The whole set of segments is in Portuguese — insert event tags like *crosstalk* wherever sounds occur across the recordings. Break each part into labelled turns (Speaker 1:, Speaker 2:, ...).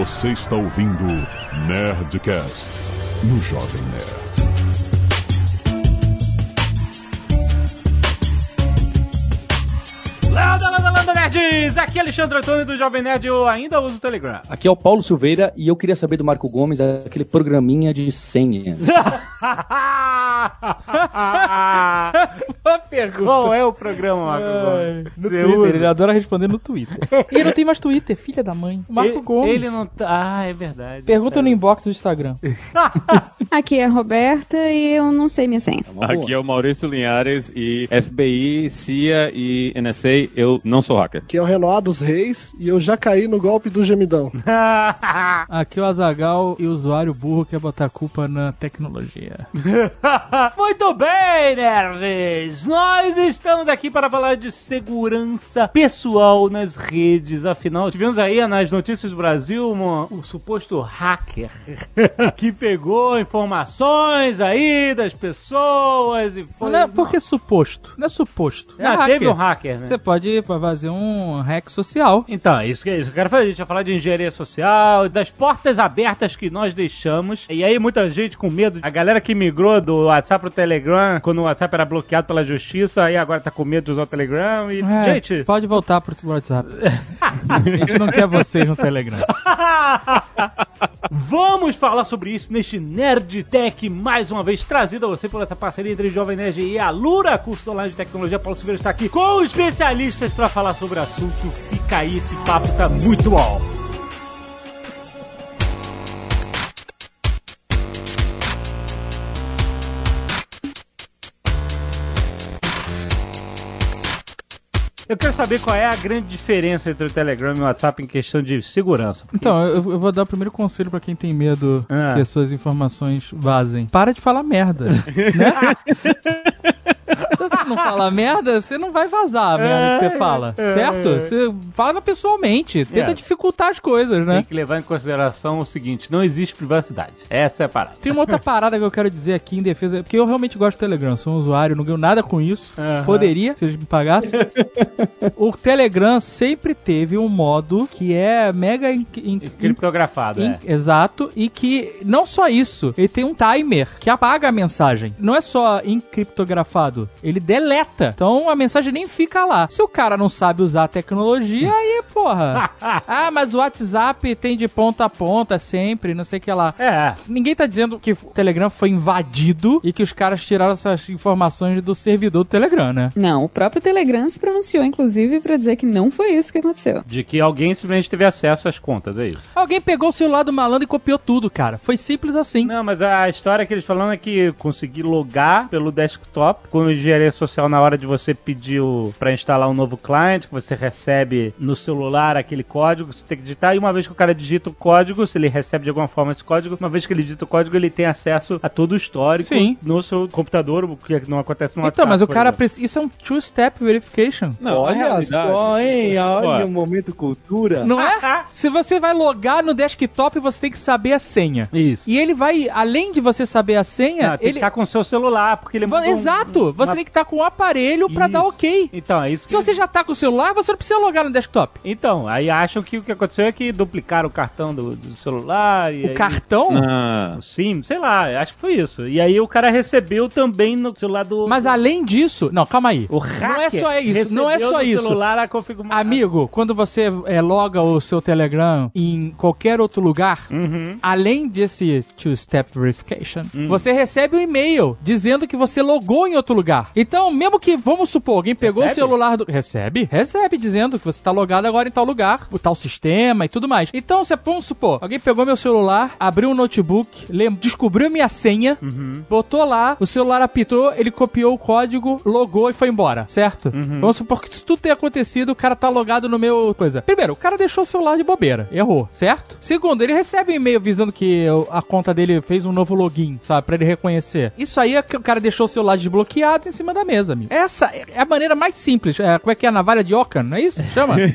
Speaker 1: Você está ouvindo Nerdcast no Jovem Nerd.
Speaker 2: Landa, landa, landa, nerds! Aqui é Alexandre Antônio do Jovem Nerd, eu ainda uso o Telegram.
Speaker 3: Aqui é o Paulo Silveira e eu queria saber do Marco Gomes aquele programinha de senhas. *laughs* *laughs*
Speaker 2: Boa pergunta. Qual é o programa, Marco Gomes?
Speaker 4: No
Speaker 2: Você
Speaker 4: Twitter,
Speaker 2: usa?
Speaker 4: ele adora responder no Twitter. *laughs* e ele não tem mais Twitter, filha da mãe. Marco
Speaker 2: ele,
Speaker 4: Gomes.
Speaker 2: Ele não tá... Ah, é verdade.
Speaker 4: Pergunta no inbox do Instagram. *laughs*
Speaker 5: Aqui é a Roberta e eu não sei minha senha.
Speaker 6: Aqui é o Maurício Linhares e FBI, CIA e NSA, eu não sou hacker.
Speaker 7: Que é o Renoir dos Reis e eu já caí no golpe do gemidão.
Speaker 4: Aqui é o Azagal e o usuário burro quer botar a culpa na tecnologia. *laughs*
Speaker 2: Muito bem, nerds! Nós estamos aqui para falar de segurança pessoal nas redes. Afinal, tivemos aí nas notícias do Brasil uma- o suposto hacker *laughs* que pegou informações aí das pessoas e foi...
Speaker 4: Não é porque é suposto. Não é suposto. É
Speaker 2: Ah,
Speaker 4: hacker.
Speaker 2: teve um hacker, né?
Speaker 4: Você pode fazer um hack social.
Speaker 2: Então, é isso que, é isso que eu quero fazer. A gente vai falar de engenharia social, das portas abertas que nós deixamos. E aí, muita gente com medo. A galera que migrou do WhatsApp pro Telegram, quando o WhatsApp era bloqueado pela justiça, aí agora tá com medo de usar o Telegram. E,
Speaker 4: É,
Speaker 2: gente.
Speaker 4: Pode voltar pro WhatsApp. a gente não quer vocês no Telegram. *laughs*
Speaker 2: Vamos falar sobre isso neste Nerd Tech, mais uma vez trazido a você por essa parceria entre Jovem Nerd e a Lura, curso online de tecnologia. Paulo Silveira está aqui com especialistas para falar sobre o assunto. Fica aí, esse papo tá muito bom. Eu quero saber qual é a grande diferença entre o Telegram e o WhatsApp em questão de segurança.
Speaker 4: Então, eu, eu vou dar o primeiro conselho pra quem tem medo
Speaker 2: Ah.
Speaker 4: que as suas informações vazem. Para de falar merda, *laughs* né? *laughs* Não falar *laughs* merda, você não vai vazar a merda que você fala, certo? Você fala pessoalmente, tenta
Speaker 2: É.
Speaker 4: dificultar as coisas, né?
Speaker 2: Tem que levar em consideração o seguinte: não existe privacidade. Essa é a parada.
Speaker 4: Tem uma outra parada que eu quero dizer aqui em defesa, porque eu realmente gosto do Telegram, sou um usuário, não ganho nada com isso.
Speaker 2: Aham.
Speaker 4: Poderia, se eles me pagassem. *laughs* o Telegram sempre teve um modo que é mega in- in-
Speaker 2: Criptografado,
Speaker 4: In-
Speaker 2: é.
Speaker 4: Exato, e que não só isso, ele tem um timer que apaga a mensagem. Não é só encriptografado, ele deleta. Então a mensagem nem fica lá. Se o cara não sabe usar a tecnologia, aí, porra. *laughs* ah, mas o WhatsApp tem de ponta a ponta sempre, não sei o que lá.
Speaker 2: É.
Speaker 4: Ninguém tá dizendo que o Telegram foi invadido e que os caras tiraram essas informações do servidor do Telegram, né?
Speaker 5: Não, o próprio Telegram se pronunciou, inclusive, pra dizer que não foi isso que aconteceu.
Speaker 2: De que alguém simplesmente teve acesso às contas, é isso.
Speaker 4: Alguém pegou o celular do malandro e copiou tudo, cara. Foi simples assim.
Speaker 2: Não, mas a história que eles falam é que conseguir logar pelo desktop com engenharia social na hora de você pedir o- pra instalar um novo cliente, que você recebe no celular aquele código, você tem que digitar, e uma vez que o cara digita o código, se ele recebe de alguma forma esse código, uma vez que ele digita o código, ele tem acesso a todo o histórico
Speaker 4: Sim.
Speaker 2: no seu computador, o que não acontece no
Speaker 4: Então,
Speaker 2: WhatsApp,
Speaker 4: mas o cara precisa. Isso é um two-step verification.
Speaker 6: Não,
Speaker 3: Olha só, hein? Olha o momento cultura.
Speaker 4: Não é? Se você vai logar no desktop, você tem que saber a senha.
Speaker 2: Isso.
Speaker 4: E ele vai, além de você saber a senha,
Speaker 2: Não, tem
Speaker 4: ele.
Speaker 2: que estar com o seu celular, porque ele
Speaker 4: Va-
Speaker 2: manda um-
Speaker 4: Exato! Você
Speaker 2: uma-
Speaker 4: tem que estar com o aparelho pra dar ok.
Speaker 2: Então, é isso
Speaker 4: Se você já tá com o celular, você não precisa logar no desktop.
Speaker 2: Então, aí acham que o que aconteceu é que duplicaram o cartão do, do celular. E
Speaker 4: O
Speaker 2: aí-
Speaker 4: cartão?
Speaker 6: Ah,
Speaker 2: O SIM, sei lá, acho que foi isso. E aí o cara recebeu também no celular do.
Speaker 4: Mas além disso. Não, calma aí.
Speaker 2: o hacker
Speaker 4: não é só isso, não é só isso.
Speaker 2: celular a configuração.
Speaker 4: Amigo, quando você é, loga o seu Telegram em qualquer outro lugar,
Speaker 2: Uhum.
Speaker 4: além desse two-step verification, você recebe um e-mail dizendo que você logou em outro lugar. Então, mesmo que, vamos supor, alguém pegou
Speaker 2: Recebe?
Speaker 4: o celular do. Recebe? Recebe, dizendo que você tá logado agora em tal lugar, o tal sistema e tudo mais. Então, você, vamos supor, alguém pegou meu celular, abriu um notebook, descobriu minha senha, botou lá, o celular apitou, ele copiou o código, logou e foi embora, certo? Vamos supor que isso tudo tenha acontecido, o cara tá logado no meu coisa. Primeiro, o cara deixou o celular de bobeira, errou, certo? Segundo, ele recebe um e-mail avisando que o- a conta dele fez um novo login, sabe, pra ele reconhecer. Isso aí é que o cara deixou o celular desbloqueado em cima da mesa, amigo. Essa é a maneira mais simples. É, como é que é a navalha de Ockham, não é isso? Chama? *laughs*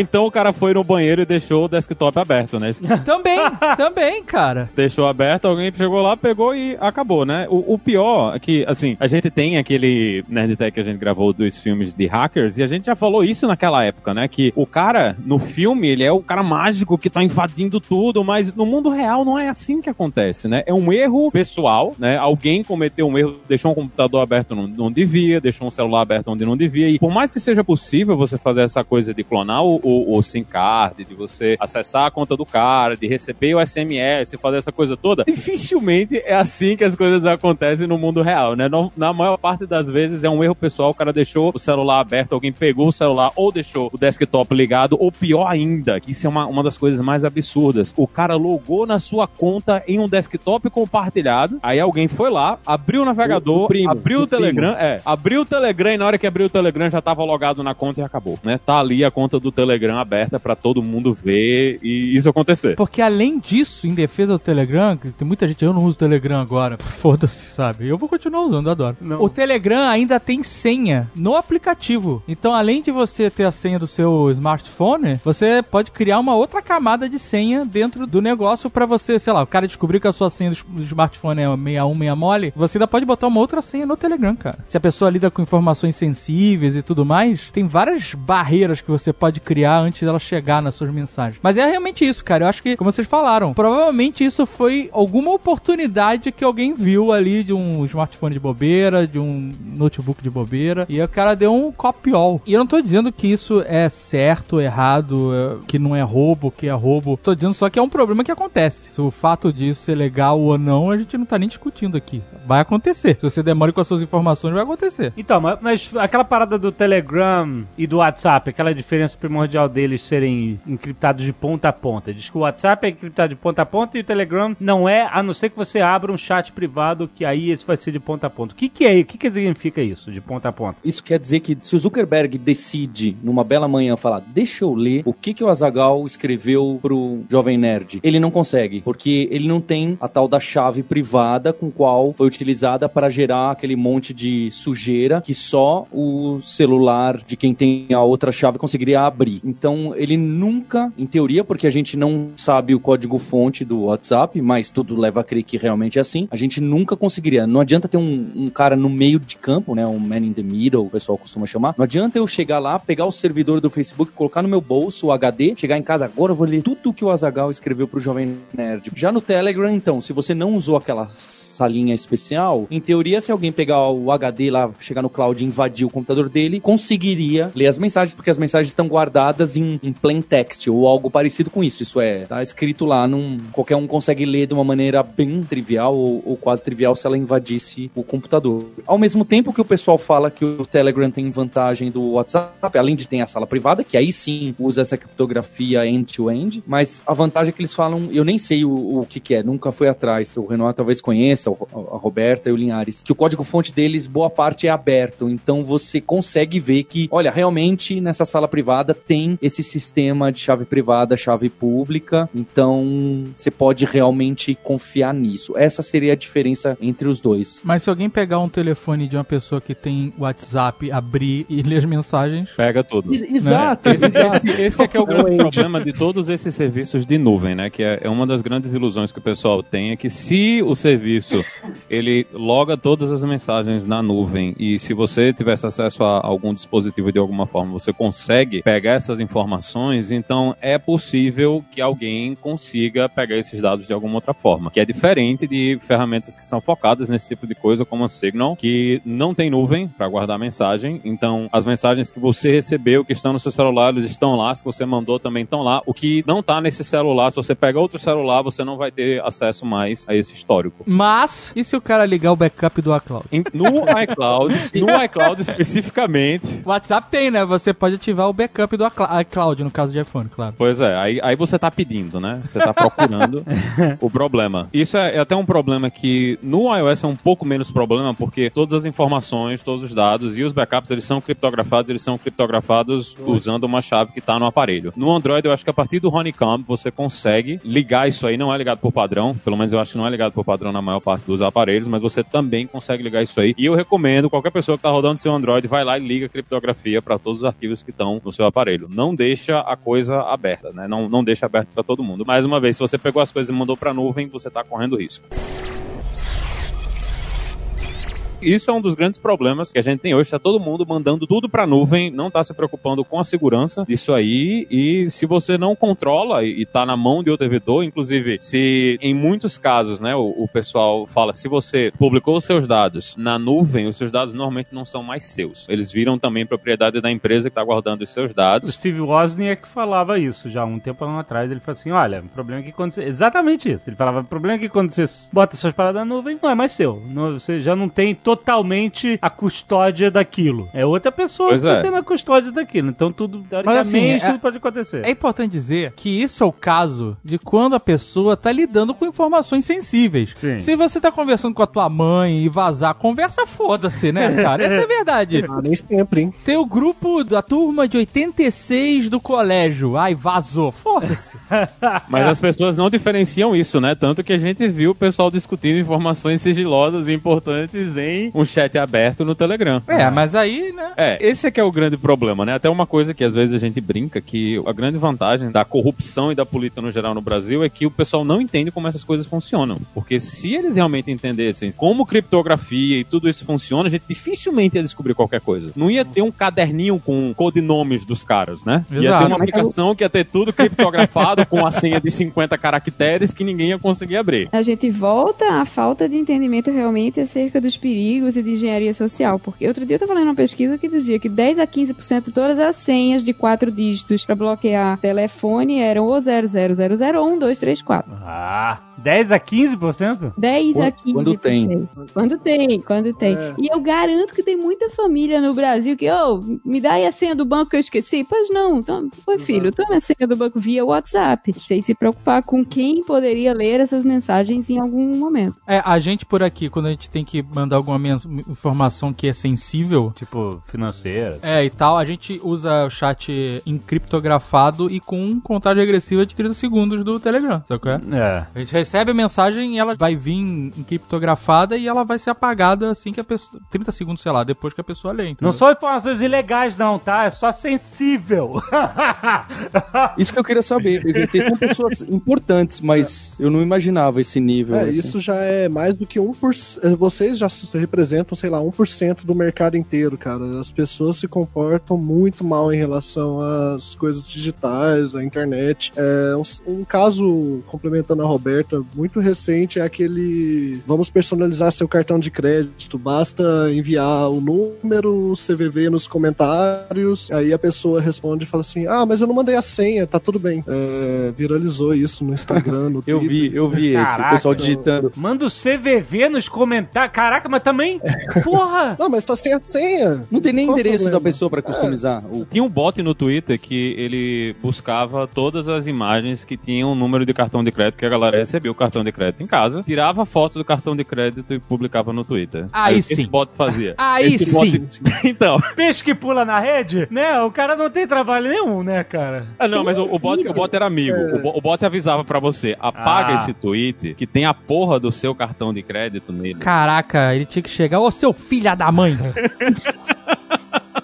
Speaker 6: Então o cara foi no banheiro e deixou o desktop aberto, né?
Speaker 4: também, também, cara.
Speaker 6: Deixou aberto, alguém chegou lá, pegou e acabou, né? O, o pior é que, assim, a gente tem aquele Nerdtech que a gente gravou dos filmes de hackers e a gente já falou isso naquela época, né? Que o cara, no filme, ele é o cara mágico que tá invadindo tudo, mas no mundo real não é assim que acontece, né? É um erro pessoal, né? Alguém cometeu um erro, deixou um computador aberto onde não devia, deixou um celular aberto onde não devia. E por mais que seja possível você fazer essa coisa de clonar o, o, o SIM card, de você acessar a conta do cara, de receber o SMS, fazer essa coisa toda, dificilmente é assim que as coisas acontecem no mundo real, né? No, na maior parte das vezes é um erro pessoal, o cara deixou o celular aberto, alguém pegou o celular ou deixou o desktop ligado, ou pior ainda, que isso é uma, uma das coisas mais absurdas, o cara logou na sua conta em um desktop compartilhado, aí alguém foi lá, abriu o navegador,
Speaker 3: O- o primo,
Speaker 6: abriu o,
Speaker 3: o.
Speaker 6: Telegram, é, abriu o Telegram e na hora que abriu o Telegram já tava logado na conta e acabou, né? Tá ali a conta do Telegram aberta pra todo mundo ver e isso acontecer.
Speaker 4: Porque além disso, em defesa do Telegram, que tem muita gente, eu não uso Telegram agora, *laughs* foda-se, sabe? Eu vou continuar usando, eu adoro.
Speaker 2: Não.
Speaker 4: O Telegram ainda tem senha no aplicativo. Então, além de você ter a senha do seu smartphone, você pode criar uma outra camada de senha dentro do negócio pra você, sei lá, o cara descobrir que a sua senha do smartphone é 61, mole, você ainda pode botar uma outra senha no Telegram, cara. Se a pessoa lida com informações sensíveis e tudo mais, tem várias barreiras que você pode criar antes dela chegar nas suas mensagens. Mas é realmente isso, cara. Eu acho que, como vocês falaram, provavelmente isso foi alguma oportunidade que alguém viu ali de um smartphone de bobeira, de um notebook de bobeira, e o cara deu um copiol. E eu não tô dizendo que isso é certo, errado, é- que não é roubo, que é roubo. Tô dizendo só que é um problema que acontece. Se o fato disso ser legal ou não, a gente não tá nem discutindo aqui. Vai acontecer. Se você demora com as suas informações, vai acontecer.
Speaker 2: Então, mas, mas aquela parada do Telegram e do WhatsApp, aquela diferença primordial deles serem encriptados de ponta a ponta. Diz que o WhatsApp é encriptado de ponta a ponta e o Telegram não é, a não ser que você abra um chat privado, que aí esse vai ser de ponta a ponta. O que, que é? O que, que significa isso, de ponta a ponta?
Speaker 3: Isso quer dizer que se o Zuckerberg decide, numa bela manhã, falar, deixa eu ler o que, que o Azagal escreveu pro Jovem Nerd, ele não consegue, porque ele não tem a tal da chave privada com qual foi utilizada para gerar aquele monte de sujeira que só o celular de quem tem a outra chave conseguiria abrir. Então, ele nunca, em teoria, porque a gente não sabe o código-fonte do WhatsApp, mas tudo leva a crer que realmente é assim, a gente nunca conseguiria. Não adianta ter um, um cara no meio de campo, né? Um man in the middle, o pessoal costuma chamar. Não adianta eu chegar lá, pegar o servidor do Facebook, colocar no meu bolso o HD, chegar em casa agora eu vou ler tudo que o Azagal escreveu pro Jovem Nerd. Já no Telegram, então, se você não usou aquela salinha especial, em teoria, se alguém pegar o HD lá, chegar no cloud e invadir o computador dele, conseguiria ler as mensagens, porque as mensagens estão guardadas em, em plain text ou algo parecido com isso. Isso é, tá escrito lá, num, qualquer um consegue ler de uma maneira bem trivial ou, ou quase trivial se ela invadisse o computador. Ao mesmo tempo que o pessoal fala que o Telegram tem vantagem do WhatsApp, além de ter a sala privada, que aí sim usa essa criptografia end-to-end, mas a vantagem é que eles falam, eu nem sei o, o que, que é, nunca foi atrás, o Renato talvez conheça, a Roberta e o Linhares, que o código-fonte deles, boa parte é aberto, então você consegue ver que, olha, realmente nessa sala privada tem esse sistema de chave privada, chave pública, então você pode realmente confiar nisso. Essa seria a diferença entre os dois.
Speaker 4: Mas se alguém pegar um telefone de uma pessoa que tem WhatsApp, abrir e *laughs* ler as mensagens,
Speaker 6: Pega tudo.
Speaker 3: Exato,
Speaker 6: Esse,
Speaker 3: exato.
Speaker 6: esse, esse que é o grande problema de todos esses serviços de nuvem, né? Que é, é uma das grandes ilusões que o pessoal tem, é que se o serviço ele loga todas as mensagens na nuvem e se você tivesse acesso a algum dispositivo de alguma forma, você consegue pegar essas informações, então é possível que alguém consiga pegar esses dados de alguma outra forma, que é diferente de ferramentas que são focadas nesse tipo de coisa, como a Signal, que não tem nuvem para guardar mensagem, então as mensagens que você recebeu, que estão no seu celular, eles estão lá, se você mandou também estão lá. O que não tá nesse celular, se você pega outro celular, você não vai ter acesso mais a esse histórico.
Speaker 4: mas e se o cara ligar o backup do iCloud?
Speaker 6: No iCloud, no iCloud especificamente.
Speaker 4: O WhatsApp tem, né? Você pode ativar o backup do iCloud, no caso de iPhone, claro.
Speaker 6: Pois é, aí, aí você tá pedindo, né? Você tá procurando *laughs* o problema. Isso é, é até um problema que no iOS é um pouco menos problema, porque todas as informações, todos os dados e os backups, eles são criptografados, eles são criptografados usando uma chave que tá no aparelho. No Android, eu acho que a partir do Honeycomb, você consegue ligar isso aí, não é ligado por padrão, pelo menos eu acho que não é ligado por padrão na maior parte parte dos aparelhos, mas você também consegue ligar isso aí. E eu recomendo, qualquer pessoa que tá rodando seu Android, vai lá e liga a criptografia para todos os arquivos que estão no seu aparelho. Não deixa a coisa aberta, né? Não, não deixa aberto para todo mundo. Mais uma vez, se você pegou as coisas e mandou pra nuvem, você tá correndo risco. Isso é um dos grandes problemas que a gente tem hoje. Tá todo mundo mandando tudo pra nuvem, não tá se preocupando com a segurança disso aí. E se você não controla e, e tá na mão de outro devedor, inclusive, se em muitos casos, né, o, o pessoal fala, se você publicou os seus dados na nuvem, os seus dados normalmente não são mais seus. Eles viram também propriedade da empresa que tá guardando os seus
Speaker 2: O
Speaker 6: dados.
Speaker 2: Steve Wozniak falava isso já um tempo atrás. Ele falou assim: olha, o problema é que quando você. Exatamente isso. Ele falava: o problema é que quando você bota suas paradas na nuvem, não é mais seu. Você já não tem totalmente a custódia daquilo. É outra pessoa
Speaker 6: Pois
Speaker 2: que tá
Speaker 6: é.
Speaker 2: tendo a custódia daquilo. Então tudo, teoricamente,
Speaker 4: assim, é-
Speaker 2: tudo pode acontecer.
Speaker 4: É importante dizer que isso é o caso de quando a pessoa tá lidando com informações sensíveis.
Speaker 2: Sim.
Speaker 4: Se você tá conversando com a tua mãe e vazar, conversa foda-se, né, *laughs* cara? Essa é a verdade.
Speaker 7: Ah, nem sempre, hein?
Speaker 4: Tem o grupo da turma de 86 do colégio. Ai, vazou. Foda-se. *laughs*
Speaker 6: Mas as pessoas não diferenciam isso, né? Tanto que a gente viu o pessoal discutindo informações sigilosas e importantes em um chat aberto no Telegram.
Speaker 4: É, mas aí, né?
Speaker 6: É, esse é que é o grande problema, né? Até uma coisa que às vezes a gente brinca, que a grande vantagem da corrupção e da política no geral no Brasil é que o pessoal não entende como essas coisas funcionam. Porque se eles realmente entendessem como criptografia e tudo isso funciona, a gente dificilmente ia descobrir qualquer coisa. Não ia ter um caderninho com codinomes dos caras, né? Ia
Speaker 4: Exato.
Speaker 6: ter uma aplicação que ia ter tudo criptografado com a senha de 50 caracteres que ninguém ia conseguir abrir.
Speaker 5: A gente volta à falta de entendimento realmente acerca dos perigos e de engenharia social. Porque outro dia eu estava lendo uma pesquisa que dizia que 10 a 15% de todas as senhas de quatro dígitos para bloquear telefone eram ou 0000 ou 1234.
Speaker 2: Ah, 10 a 15%?
Speaker 5: 10 a
Speaker 3: Quando-
Speaker 5: 15%.
Speaker 3: quando tem.
Speaker 5: Quando tem, quando tem.
Speaker 7: É.
Speaker 5: E eu garanto que tem muita família no Brasil que, ô, me dá aí a senha do banco que eu esqueci. Pois não, então, filho, toma a senha do banco via WhatsApp. Sem se preocupar com quem poderia ler essas mensagens em algum momento.
Speaker 4: É, a gente por aqui, quando a gente tem que mandar alguma informação que é sensível,
Speaker 2: Tipo, financeira.
Speaker 4: é, e tal, a gente usa o chat encriptografado e com contagem regressiva de 30 segundos do Telegram, sabe qual é?
Speaker 2: É.
Speaker 4: A gente recebe a mensagem e ela vai vir encriptografada e ela vai ser apagada assim que a pessoa. 30 segundos, sei lá, depois que a pessoa lê. entendeu?
Speaker 2: Não são informações ilegais, não, tá? É só sensível. *laughs*
Speaker 3: Isso que eu queria saber. porque São pessoas importantes, mas eu não imaginava esse nível.
Speaker 7: É,
Speaker 3: assim.
Speaker 7: isso já é mais do que 1%. Vocês já se representam, sei lá, 1% do mercado inteiro, cara. As pessoas se comportam muito mal em relação às coisas digitais, à internet. É, um, um caso, complementando a Roberta, muito recente é aquele. Vamos personalizar seu cartão de crédito. Basta enviar o número, o CVV nos comentários. Aí a pessoa responde e fala assim: Ah, mas eu não mandei a senha, tá tudo bem. É, viralizou isso no Instagram, no *laughs*
Speaker 3: Eu vi, eu vi esse.
Speaker 2: Caraca.
Speaker 3: O pessoal digitando.
Speaker 2: Manda o CVV nos comentários. Caraca, mas também. Porra! *laughs*
Speaker 7: Não, mas tá sem a senha.
Speaker 3: Não tem nem
Speaker 7: Qual o
Speaker 3: endereço
Speaker 7: problema?
Speaker 3: da pessoa pra customizar. O-
Speaker 6: Tinha um bot no Twitter que ele buscava todas as imagens que tinham o número de cartão de crédito que a galera recebia o cartão de crédito em casa, tirava a foto do cartão de crédito e publicava no Twitter.
Speaker 4: Aí
Speaker 6: o que
Speaker 4: sim.
Speaker 6: Esse bot fazia. *laughs*
Speaker 4: Aí
Speaker 6: Esse
Speaker 4: sim.
Speaker 6: bot- *laughs* então.
Speaker 2: Peixe que pula na rede, né? O cara não tem trabalho nenhum, né, cara?
Speaker 6: Ah, não, mas o, o bot, o bot era amigo. O, bo- o bot avisava pra você: apaga
Speaker 2: Ah.
Speaker 6: esse tweet que tem a porra do seu cartão de crédito nele.
Speaker 4: Caraca, ele tinha que chegar, ô seu filho da mãe! *laughs*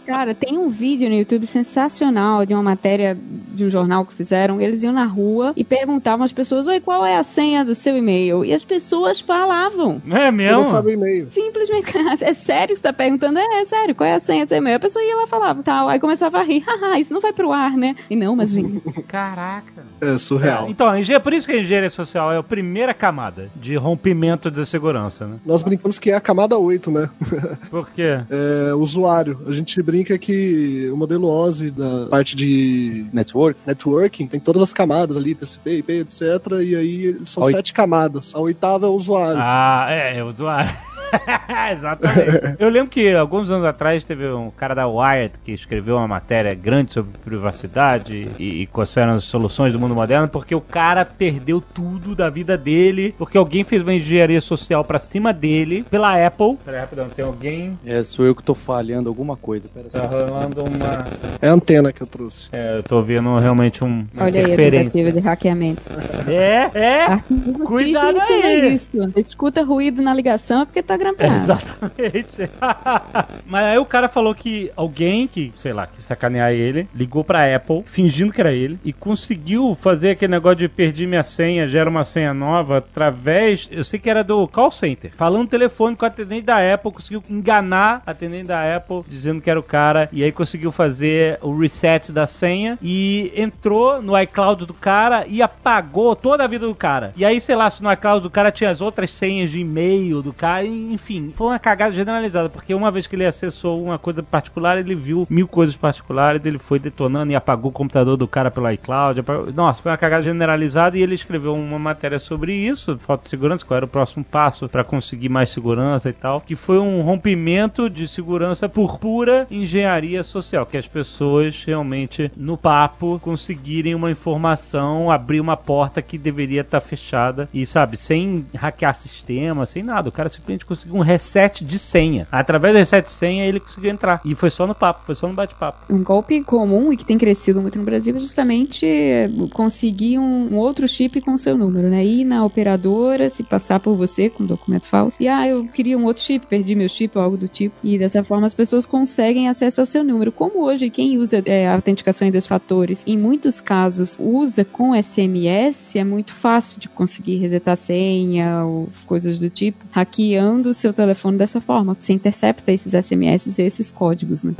Speaker 5: Cara, tem um vídeo no YouTube sensacional de uma matéria de um jornal que fizeram. Eles iam na rua e perguntavam às pessoas: Oi, qual é a senha do seu e-mail? E as pessoas falavam.
Speaker 2: É
Speaker 7: Eu
Speaker 2: mesmo?
Speaker 7: não sabe o e-mail.
Speaker 5: Simplesmente, *laughs* é sério que você tá perguntando? É, é sério, qual é a senha do seu e-mail? A pessoa ia lá e falava, tal. Aí começava a rir, haha, isso não vai pro ar, né? E não, mas gente, *laughs*
Speaker 2: Caraca.
Speaker 7: É surreal.
Speaker 2: Então, a engenharia- por isso que a engenharia social é a primeira camada de rompimento da segurança, né?
Speaker 7: Nós brincamos que é a camada 8, né? *laughs*
Speaker 2: Por quê?
Speaker 7: É usuário. A gente brinca que o modelo OSI da parte de
Speaker 3: Network.
Speaker 7: Networking tem todas as camadas ali, TCP, IP, etc. E aí são
Speaker 3: Oi.
Speaker 7: sete camadas. A oitava é o usuário.
Speaker 2: Ah, é, é usuário. *laughs* Exatamente. Eu lembro que alguns anos atrás teve um cara da Wired que escreveu uma matéria grande sobre privacidade e, e quais eram as soluções do mundo moderno, porque o cara perdeu tudo da vida dele, porque alguém fez uma engenharia social pra cima dele, pela Apple. Peraí, rapidão, tem alguém.
Speaker 3: É, sou eu que tô falhando alguma coisa. Pera só.
Speaker 2: Tá rolando uma.
Speaker 7: É a antena que eu trouxe.
Speaker 2: É, eu tô vendo realmente um.
Speaker 5: Olha aí a tentativa de hackeamento.
Speaker 2: É, é. Cuidado
Speaker 5: ensina
Speaker 2: aí.
Speaker 5: isso. Escuta ruído na ligação é porque tá grampeado.
Speaker 2: Exatamente. *laughs* Mas aí o cara falou que alguém que, sei lá, que sacanear ele, ligou pra Apple, fingindo que era ele, e conseguiu fazer aquele negócio de perdi minha senha, gera uma senha nova, através, eu sei que era do call center, falando telefone com o atendente da Apple, conseguiu enganar a atendente da Apple, dizendo que era o cara, e aí conseguiu fazer o reset da senha, e entrou no iCloud do cara e apagou toda a vida do cara. E aí, sei lá, se no iCloud do cara tinha as outras senhas de e-mail do cara, e, enfim, foi uma cagada generalizada, porque uma vez que ele acessou uma coisa particular, ele viu mil coisas particulares, ele foi detonando e apagou o computador do cara pelo iCloud. apagou- Nossa, foi uma cagada generalizada e ele escreveu uma matéria sobre isso, falta de segurança, qual era o próximo passo para conseguir mais segurança e tal, que foi um rompimento de segurança por pura engenharia social, que as pessoas realmente no papo conseguirem uma informação, abrir uma porta que deveria estar fechada e sabe, sem hackear sistema, sem nada, o cara simplesmente conseguiu um reset de senha. Através do reset de senha ele conseguiu entrar e foi só no papo, foi só no bate-papo.
Speaker 5: Um golpe comum e que tem crescido muito no Brasil é justamente é, conseguir um, um outro chip com o seu número, né? Ir na operadora, se passar por você com documento falso. E, ah, eu queria um outro chip, perdi meu chip ou algo do tipo. E dessa forma as pessoas conseguem acesso ao seu número. Como hoje quem usa é, autenticação em dois fatores, em muitos casos usa com SMS, é muito fácil de conseguir resetar senha ou coisas do tipo, hackeando o seu telefone dessa forma. Você intercepta esses SMS e esses códigos, né?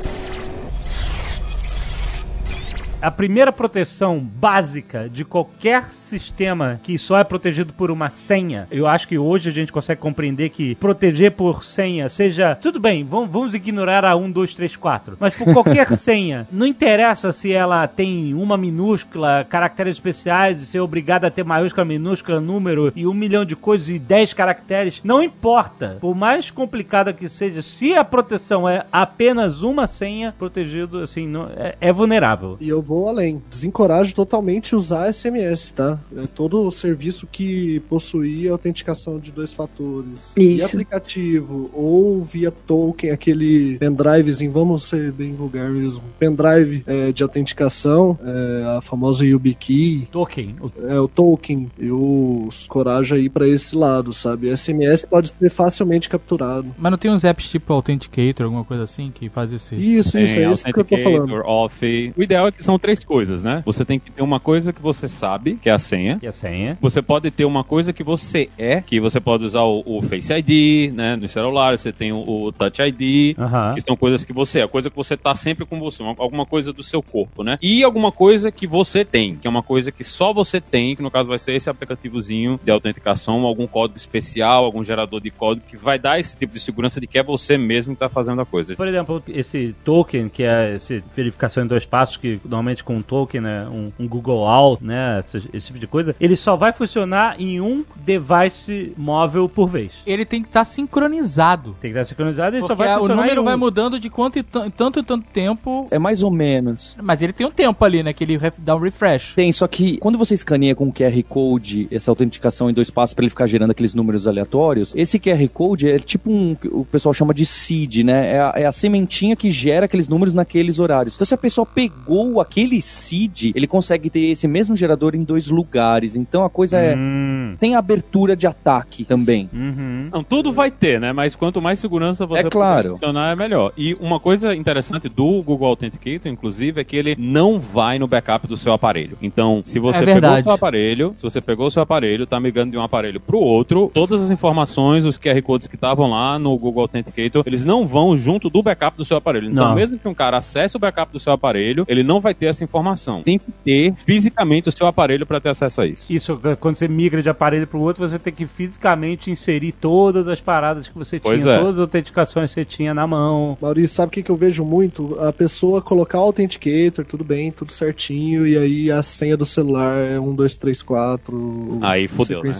Speaker 2: A primeira proteção básica de qualquer sistema que só é protegido por uma senha, eu acho que hoje a gente consegue compreender que proteger por senha seja. Tudo bem, vamos, vamos ignorar a 1, 2, 3, 4. Mas por qualquer *laughs* senha, não interessa se ela tem uma minúscula, caracteres especiais, e ser obrigada a ter maiúscula, minúscula, número e um milhão de coisas e 10 caracteres. Não importa. Por mais complicada que seja, se a proteção é apenas uma senha, protegido, assim, não, é, é vulnerável.
Speaker 7: E eu vou além. Desencorajo totalmente usar SMS, tá? É todo o serviço que possuía autenticação de dois fatores. Via
Speaker 5: Isso.
Speaker 7: aplicativo ou via token, aquele pendrivezinho, vamos ser bem vulgar mesmo. Pendrive é, de autenticação, é, a famosa YubiKey,
Speaker 2: Token.
Speaker 7: É, o token. Eu corajo aí pra esse lado, sabe? SMS pode ser facilmente capturado.
Speaker 4: Mas não tem uns apps tipo Authenticator, alguma coisa assim, que faz esse...
Speaker 7: Isso, isso,
Speaker 6: Tem
Speaker 7: é isso que eu tô falando.
Speaker 6: Off. O ideal é que são três coisas, né? Você tem que ter uma coisa que você sabe, que é a senha.
Speaker 2: E a senha.
Speaker 6: Você pode ter uma coisa que você é, que você pode usar o, o Face ID, né? No celular, você tem o, o Touch ID, que são coisas que você é, coisa que você tá sempre com você, uma- alguma coisa do seu corpo, né? E alguma coisa que você tem, que é uma coisa que só você tem, que no caso vai ser esse aplicativozinho de autenticação, algum código especial, algum gerador de código que vai dar esse tipo de segurança de que é você mesmo que tá fazendo a coisa.
Speaker 2: Por exemplo, esse token, que é esse verificação em dois passos, que normalmente com um token, né, um, um Google Out, né, esse, esse tipo de coisa, ele só vai funcionar em um device móvel por vez.
Speaker 4: Ele tem que estar sincronizado.
Speaker 2: Tem que estar sincronizado e só
Speaker 4: Porque
Speaker 2: vai
Speaker 4: a- o
Speaker 2: funcionar
Speaker 4: número
Speaker 2: em um.
Speaker 4: vai mudando de quanto e tan- tanto e tanto tempo.
Speaker 3: É mais ou menos.
Speaker 4: Mas ele tem um tempo ali, né? Que ele dá um refresh.
Speaker 3: Tem, só que quando você escaneia com o QR Code essa autenticação em dois passos para ele ficar gerando aqueles números aleatórios, esse QR Code é tipo um. O pessoal chama de seed, né? É a, é a sementinha que gera aqueles números naqueles horários. Então, se a pessoa pegou aquele seed, ele consegue ter esse mesmo gerador em dois lugares. Então a coisa é.
Speaker 2: Hum.
Speaker 3: Tem abertura de ataque também.
Speaker 2: Uhum.
Speaker 6: Não, tudo vai ter, né? Mas quanto mais segurança você
Speaker 3: É claro.
Speaker 6: funcionar, é melhor. E uma coisa interessante do Google Authenticator, inclusive, é que ele não vai no backup do seu aparelho. Então, se você
Speaker 4: É
Speaker 6: pegou o seu aparelho, se você pegou o seu aparelho, tá migrando de um aparelho pro outro, todas as informações, os QR Codes que estavam lá no Google Authenticator, eles não vão junto do backup do seu aparelho. Então,
Speaker 2: Não.
Speaker 6: mesmo que um cara acesse o backup do seu aparelho, ele não vai ter essa informação. Tem que ter fisicamente o seu aparelho para ter acesso a isso.
Speaker 2: Isso, quando você migra de aparelho para o outro, você tem que fisicamente inserir todas as paradas que você
Speaker 6: Pois
Speaker 2: tinha,
Speaker 6: é.
Speaker 2: todas as autenticações que você tinha na mão.
Speaker 7: Maurício, sabe o que, que eu vejo muito? A pessoa colocar o Authenticator, tudo bem, tudo certinho, e aí a senha do celular é 1, 2, 3, 4.
Speaker 6: Aí fodeu, né?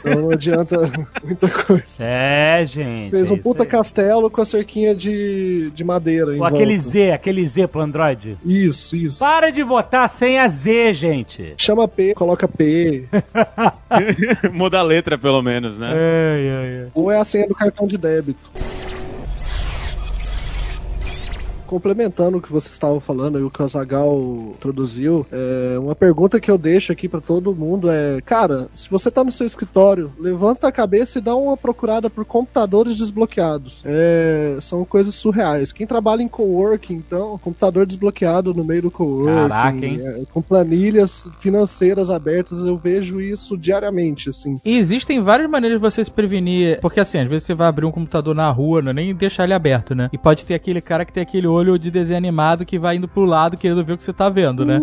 Speaker 7: Então não adianta *laughs* muita coisa.
Speaker 2: É, gente.
Speaker 7: Fez
Speaker 2: é
Speaker 7: um
Speaker 2: isso
Speaker 7: puta
Speaker 2: aí.
Speaker 7: castelo com a cerquinha de, de madeira.
Speaker 2: Ou aquele
Speaker 7: volta.
Speaker 2: Z, aquele Z pro Android.
Speaker 7: Isso, isso.
Speaker 2: Para de botar a senha Z, gente.
Speaker 7: Chama P, coloca P. *laughs*
Speaker 6: Muda a letra, pelo menos, né?
Speaker 2: Ai, ai, ai.
Speaker 7: ou é a senha do cartão de débito. Complementando o que você estava falando e o que o Azagal introduziu, é, uma pergunta que eu deixo aqui para todo mundo é: cara, se você tá no seu escritório, levanta a cabeça e dá uma procurada por computadores desbloqueados. É, são coisas surreais. Quem trabalha em coworking, então, computador desbloqueado no meio do coworking,
Speaker 2: Caraca, hein?
Speaker 7: é, com planilhas financeiras abertas, eu vejo isso diariamente, assim.
Speaker 4: E existem várias maneiras de você se prevenir. Porque assim, às vezes você vai abrir um computador na rua, não é nem deixar ele aberto, né? E pode ter aquele cara que tem aquele olho de desenho animado que vai indo pro lado querendo ver o que você tá vendo, né?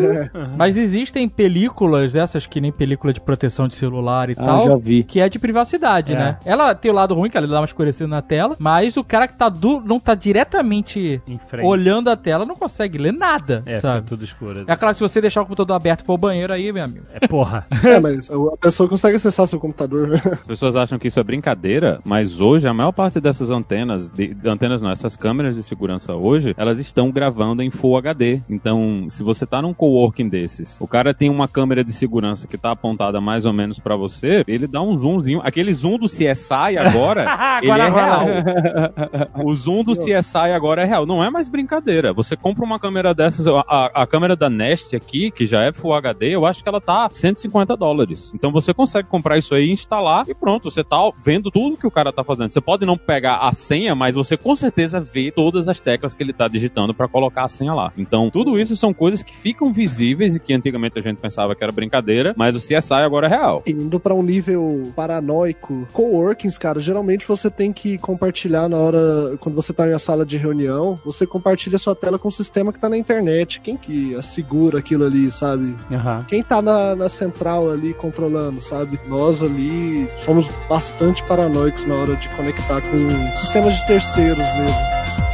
Speaker 7: É.
Speaker 4: Mas existem películas dessas que nem película de proteção de celular e
Speaker 3: Ah,
Speaker 4: tal.
Speaker 3: já vi.
Speaker 4: Que é de privacidade,
Speaker 2: É.
Speaker 4: né? Ela tem o lado ruim, que ela dá uma escurecida na tela, mas o cara que tá du não tá diretamente olhando a tela não consegue ler nada,
Speaker 2: É, fica
Speaker 4: sabe?
Speaker 2: tudo escuro.
Speaker 4: É claro que se você deixar o computador aberto e for ao banheiro aí, meu amigo.
Speaker 2: É porra. *laughs*
Speaker 7: É, mas a pessoa consegue acessar seu computador. *laughs*
Speaker 6: As pessoas acham que isso é brincadeira, mas hoje a maior parte dessas antenas, de, de antenas não, essas câmeras de segurança hoje, elas estão gravando em Full HD. Então, se você tá num coworking desses, o cara tem uma câmera de segurança que tá apontada mais ou menos pra você, ele dá um zoomzinho. Aquele zoom do CSI agora, *laughs* ele
Speaker 2: Agora
Speaker 6: é
Speaker 2: vai.
Speaker 6: real. O zoom do CSI agora é real. Não é mais brincadeira. Você compra uma câmera dessas, a, a- a câmera da Nest aqui, que já é Full HD, eu acho que ela tá 150 dólares. Então você consegue comprar isso aí, instalar e pronto. Você tá vendo tudo que o cara tá fazendo. Você pode não pegar a senha, mas você com certeza vê todas as teclas que ele tá digitando pra colocar a senha lá. Então tudo isso são coisas que ficam visíveis e que antigamente a gente pensava que era brincadeira, mas o CSI agora é real.
Speaker 7: Indo pra um nível paranoico, coworkings, cara, geralmente você tem que compartilhar na hora, quando você tá em uma sala de reunião, você compartilha sua tela com o sistema que tá na internet. Quem que assegura aquilo ali, sabe?
Speaker 2: Aham.
Speaker 7: Quem tá na, na central ali controlando, sabe? Nós ali somos bastante paranoicos na hora de conectar com sistemas de terceiros mesmo.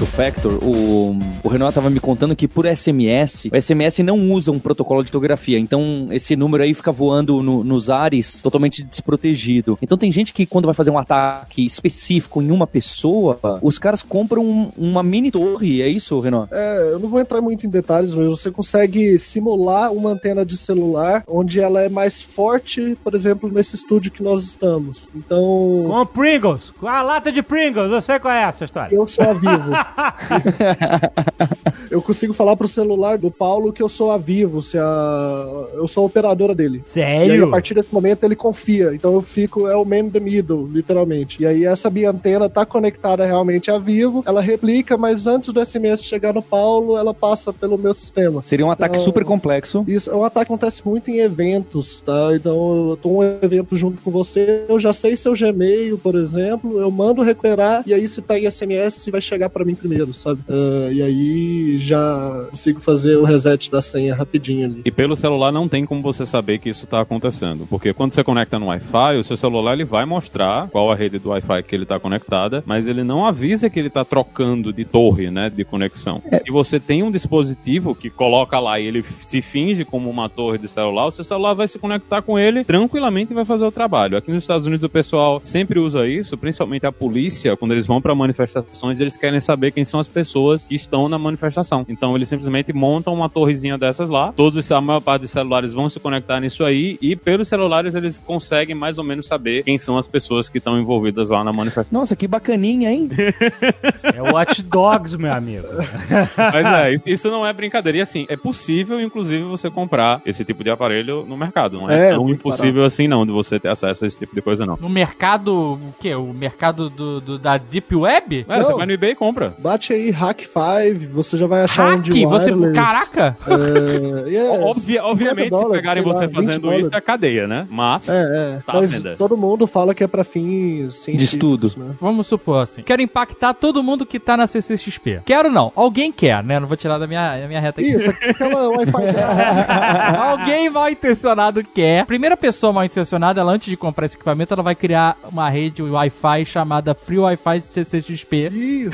Speaker 3: Two factor, o, o Renato tava me contando que por SMS, o SMS não usa um protocolo de criptografia, então esse número aí fica voando no- nos ares totalmente desprotegido. Então tem gente que quando vai fazer um ataque específico em uma pessoa, os caras compram um- uma mini torre, é isso, Renato?
Speaker 7: É, eu não vou entrar muito em detalhes, mas você consegue simular uma antena de celular onde ela é mais forte, por exemplo, nesse estúdio que nós estamos. Então,
Speaker 2: Com Pringles. Com a lata de Pringles. Eu sei qual é essa história.
Speaker 7: eu sou a Vivo. *laughs* *laughs* eu consigo falar pro celular do Paulo que eu sou a Vivo, se a... eu sou a operadora dele. E aí, a
Speaker 2: Sério?
Speaker 7: partir desse momento, ele confia. Então eu fico, é o man in the middle, literalmente. E aí essa minha antena tá conectada realmente a Vivo, ela replica, mas antes do SMS chegar no Paulo, ela passa pelo meu sistema.
Speaker 3: Seria um ataque
Speaker 7: Então-
Speaker 3: super complexo.
Speaker 7: Isso, o ataque acontece muito em eventos, tá? Então eu tô um evento junto com você, eu já sei seu Gmail, por exemplo, eu mando recuperar, e aí se tá em SMS, vai chegar pra mim primeiro, sabe? Ah, e aí já consigo fazer o reset da senha rapidinho ali.
Speaker 6: E pelo celular não tem como você saber que isso está acontecendo. Porque quando você conecta no Wi-Fi, o seu celular ele vai mostrar qual a rede do Wi-Fi que ele está conectada, mas ele não avisa que ele está trocando de torre, né, de conexão. Se você tem um dispositivo que coloca lá e ele se finge como uma torre de celular, o seu celular vai se conectar com ele tranquilamente e vai fazer o trabalho. Aqui nos Estados Unidos o pessoal sempre usa isso, principalmente a polícia, quando eles vão para manifestações, eles querem saber quem são as pessoas que estão na manifestação. Então eles simplesmente montam uma torrezinha dessas lá. Todos, a maior parte dos celulares vão se conectar nisso aí e pelos celulares eles conseguem mais ou menos saber quem são as pessoas que estão envolvidas lá na manifestação.
Speaker 3: Nossa, que bacaninha, hein? *laughs*
Speaker 2: É o Watch Dogs, meu amigo. *laughs*
Speaker 6: Mas é, isso não é brincadeira. E assim, é possível, inclusive, você comprar esse tipo de aparelho no mercado. Não é,
Speaker 7: É,
Speaker 6: tão
Speaker 7: muito
Speaker 6: impossível assim, não, de você ter acesso a esse tipo de coisa, não.
Speaker 4: No mercado, o quê? O mercado do, do- da Deep Web?
Speaker 6: É, você vai no eBay e compra.
Speaker 7: Bate aí Hack 5, você já vai achar um
Speaker 4: Hack?
Speaker 7: de
Speaker 4: Você.
Speaker 7: wireless.
Speaker 4: Caraca!
Speaker 7: É, *laughs*
Speaker 6: Obvi-
Speaker 7: 50
Speaker 6: obviamente, se
Speaker 7: dólares,
Speaker 6: pegarem
Speaker 7: sei lá,
Speaker 6: você
Speaker 7: 20
Speaker 6: fazendo
Speaker 7: dólares.
Speaker 6: isso, é cadeia, né? Mas.
Speaker 7: É, é.
Speaker 6: Tá
Speaker 7: Mas
Speaker 6: venda.
Speaker 7: todo mundo fala que é pra fins científicos,
Speaker 3: estudo.
Speaker 7: Né?
Speaker 4: Vamos supor assim. Quero impactar todo mundo que tá na CCXP. Quero não. Alguém quer, né? Não vou tirar da minha, da minha reta aqui.
Speaker 7: Isso, aquela *laughs* Wi-Fi. *laughs*
Speaker 4: Alguém mal intencionado quer. Primeira pessoa mal intencionada, ela antes de comprar esse equipamento, ela vai criar uma rede Wi-Fi chamada Free Wi-Fi CCXP
Speaker 7: Isso.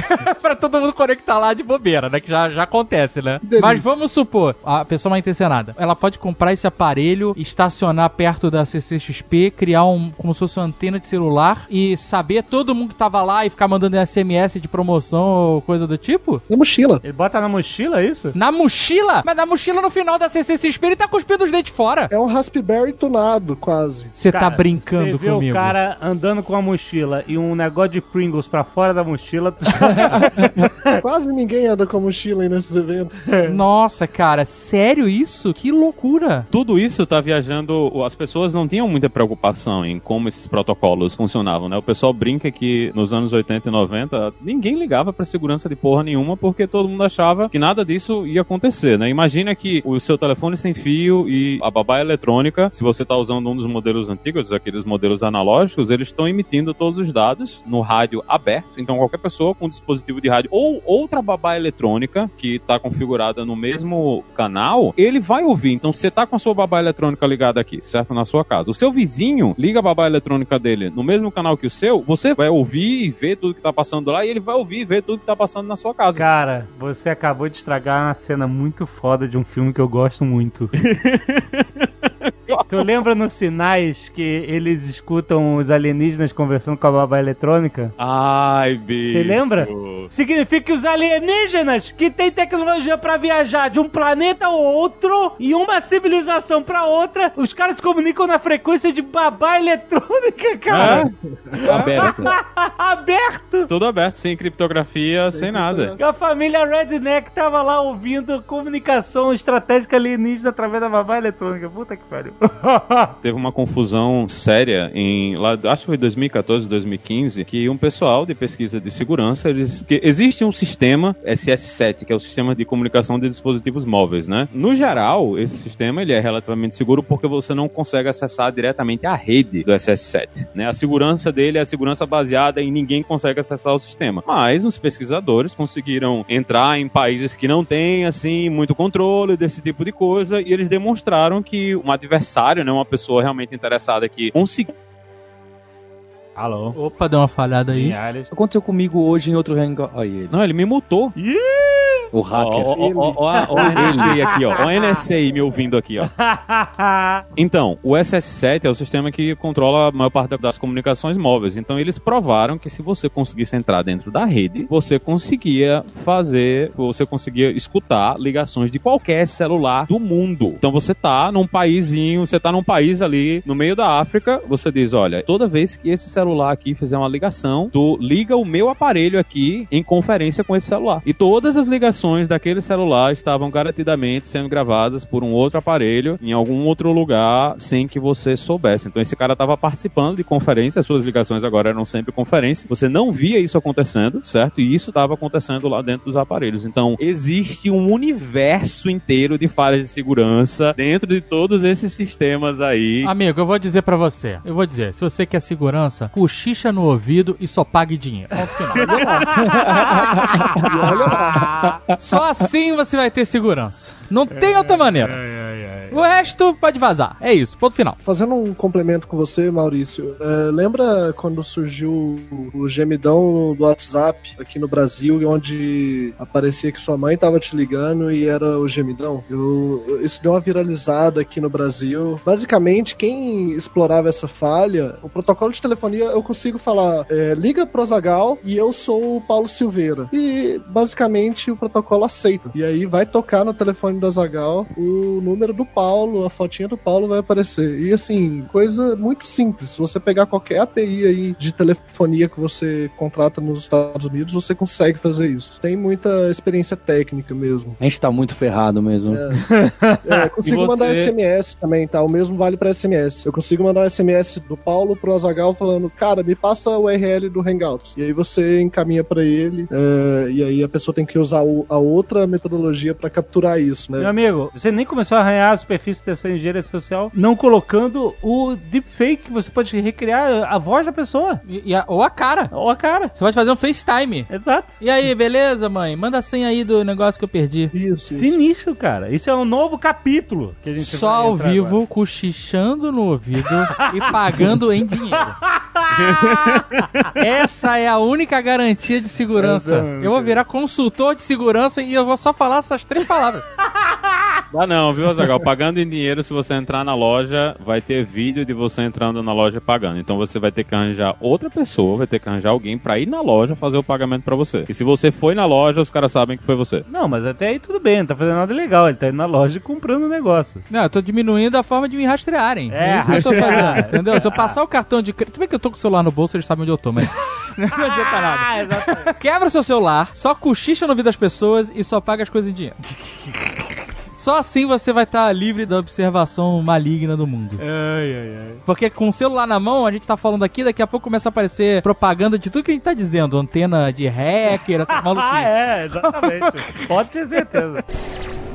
Speaker 4: Pra todo mundo conectar lá de bobeira, né? Que já, já acontece, né?
Speaker 7: Delícia.
Speaker 4: Mas vamos supor, a pessoa mal intencionada, ela pode comprar esse aparelho, estacionar perto da CCXP, criar um como se fosse uma antena de celular e saber todo mundo que tava lá e ficar mandando SMS de promoção ou coisa do tipo?
Speaker 7: Na mochila.
Speaker 2: Ele bota na mochila é isso?
Speaker 4: Na mochila? Mas na mochila no final da CCXP ele tá cuspindo os dentes fora.
Speaker 7: É um Raspberry tunado, quase.
Speaker 4: Você tá brincando
Speaker 2: Você vê
Speaker 4: comigo.
Speaker 2: o cara andando com a mochila e um negócio de Pringles pra fora da mochila. *laughs* *laughs* *laughs*
Speaker 7: Quase ninguém anda com mochila aí nesses eventos.
Speaker 4: Nossa, cara, sério isso? Que loucura.
Speaker 6: Tudo isso tá viajando. As pessoas não tinham muita preocupação em como esses protocolos funcionavam, né? O pessoal brinca que nos anos 80 e 90 ninguém ligava pra segurança de porra nenhuma porque todo mundo achava que nada disso ia acontecer, né? Imagina que o seu telefone sem fio e a babá eletrônica, se você tá usando um dos modelos antigos, aqueles modelos analógicos, eles estão emitindo todos os dados no rádio aberto. Então qualquer pessoa com um dispositivo de rádio ou outra babá eletrônica que tá configurada no mesmo canal, ele vai ouvir. Então você tá com a sua babá eletrônica ligada aqui, certo? Na sua casa. O seu vizinho liga a babá eletrônica dele no mesmo canal que o seu, você vai ouvir e ver tudo que tá passando lá e ele vai ouvir e ver tudo que tá passando na sua casa.
Speaker 2: Cara, você acabou de estragar uma cena muito foda de um filme que eu gosto muito. *laughs* tu lembra nos sinais que eles escutam os alienígenas conversando com a babá eletrônica?
Speaker 6: Ai, bicho.
Speaker 2: Você lembra? Significa que os alienígenas que têm tecnologia pra viajar de um planeta ao outro e uma civilização pra outra, os caras se comunicam na frequência de babá eletrônica, cara. *laughs*
Speaker 3: Aberto. *laughs*
Speaker 2: Aberto.
Speaker 6: Tudo aberto, sem criptografia, sem, nada.
Speaker 2: E a família Redneck tava lá ouvindo comunicação estratégica alienígena através da babá eletrônica. Puta que pariu. *laughs*
Speaker 6: Teve uma confusão séria em lá, acho que foi 2014, 2015, que um pessoal de pesquisa de segurança, eles que existe um sistema SS7, que é o sistema de comunicação de dispositivos móveis, né? No geral, esse sistema ele é relativamente seguro porque você não consegue acessar diretamente a rede do SS7, né? A segurança dele é a segurança baseada em ninguém consegue acessar o sistema. Mas os pesquisadores conseguiram entrar em países que não têm assim muito controle desse tipo de coisa e eles demonstraram que um adversário, né, uma pessoa realmente interessada que conseguiu
Speaker 2: Alô?
Speaker 4: Opa, deu uma falhada aí.
Speaker 2: Alias.
Speaker 3: Aconteceu comigo hoje em outro hangout. Aí ele.
Speaker 6: Não, ele me mutou.
Speaker 3: O hacker.
Speaker 6: Ó, ó, ó, ó, aqui, ó. A NSA me ouvindo aqui, ó. *laughs* Então, o SS7 é o sistema que controla a maior parte das comunicações móveis. Então, eles provaram que se você conseguisse entrar dentro da rede, você conseguia fazer, você conseguia escutar ligações de qualquer celular do mundo. Então, você tá num paísinho, você tá num país ali no meio da África, você diz, olha, toda vez que esse celular aqui fizer uma ligação, tu liga o meu aparelho aqui em conferência com esse celular. E todas as ligações daquele celular estavam garantidamente sendo gravadas por um outro aparelho em algum outro lugar sem que você soubesse. Então esse cara estava participando de conferência, as suas ligações agora eram sempre conferência. Você não via isso acontecendo, certo? E isso estava acontecendo lá dentro dos aparelhos. Então existe um universo inteiro de falhas de segurança dentro de todos esses sistemas aí.
Speaker 4: Amigo, eu vou dizer pra você. Eu vou dizer, se você quer segurança, cochicha no ouvido e só pague dinheiro. Ponto final. *laughs* Só assim você vai ter segurança. Não tem outra maneira. O resto pode vazar. É isso, ponto final.
Speaker 7: Fazendo um complemento com você, Maurício, é, lembra quando surgiu o gemidão do WhatsApp aqui no Brasil, onde aparecia que sua mãe tava te ligando e era o gemidão? Eu- isso deu uma viralizada aqui no Brasil. Basicamente, quem explorava essa falha, o protocolo de telefonia, eu consigo falar, é, liga pro Zagal e eu sou o Paulo Silveira. E basicamente o protocolo aceita. E aí vai tocar no telefone do Zagal o número do Paulo. A fotinha do Paulo vai aparecer. E assim, coisa muito simples. Se você pegar qualquer API aí de telefonia que você contrata nos Estados Unidos, você consegue fazer isso. Tem muita experiência técnica mesmo.
Speaker 3: A gente tá muito ferrado mesmo.
Speaker 7: É, *laughs* consigo
Speaker 6: E você-
Speaker 7: mandar SMS também, tá? O mesmo vale pra SMS. Eu consigo mandar um SMS do Paulo pro Azagal falando, cara, me passa o URL do Hangouts. E aí você encaminha pra ele, é, e aí a pessoa tem que usar o- a outra metodologia pra capturar isso,
Speaker 2: Meu
Speaker 7: né?
Speaker 2: amigo, você nem começou a arranhar a superfície dessa engenharia social não colocando o deepfake que você pode recriar a voz da pessoa.
Speaker 4: E- e a- ou a cara.
Speaker 2: Ou a cara.
Speaker 4: Você pode fazer um FaceTime.
Speaker 2: Exato.
Speaker 4: E aí, beleza, mãe? Manda a senha aí do negócio que eu perdi.
Speaker 7: Isso, isso.
Speaker 2: Sinistro, cara. Isso é um novo capítulo que a gente
Speaker 4: Só
Speaker 2: vai
Speaker 4: ao vivo,
Speaker 2: agora.
Speaker 4: cochichando no ouvido e pagando em dinheiro. *laughs* *laughs* Essa é a única garantia de segurança.
Speaker 2: Exatamente.
Speaker 4: Eu vou virar consultor de segurança e eu vou só falar essas três palavras.
Speaker 6: Dá não, viu, Azagal? Pagando em dinheiro, se você entrar na loja, vai ter vídeo de você entrando na loja pagando. Então você vai ter que arranjar outra pessoa, vai ter que arranjar alguém pra ir na loja fazer o pagamento pra você. E se você foi na loja, os caras sabem que foi você.
Speaker 2: Não, mas até aí tudo bem, não tá fazendo nada legal. Ele tá indo na loja e comprando o negócio.
Speaker 4: Não, eu tô diminuindo a forma de me rastrearem.
Speaker 2: É,
Speaker 4: É, isso que eu tô
Speaker 2: rastrear. *laughs*
Speaker 4: fazendo. Entendeu? Se eu passar o cartão de crédito. Tudo bem que eu tô com o celular no bolso, eles sabem onde eu tô, mas. *laughs* Não adianta nada.
Speaker 2: Ah, exatamente.
Speaker 4: Quebra seu celular, só cochicha no ouvido das pessoas e só paga as coisas em dinheiro. *laughs* Só assim você vai estar livre da observação maligna do mundo.
Speaker 2: ai, ai, ai.
Speaker 4: Porque com o celular na mão, a gente tá falando aqui, daqui a pouco começa a aparecer propaganda de tudo que a gente tá dizendo. Antena de hacker, essa
Speaker 2: Ah, *laughs*
Speaker 4: maluquice.
Speaker 2: é, exatamente. Pode ter certeza. *laughs*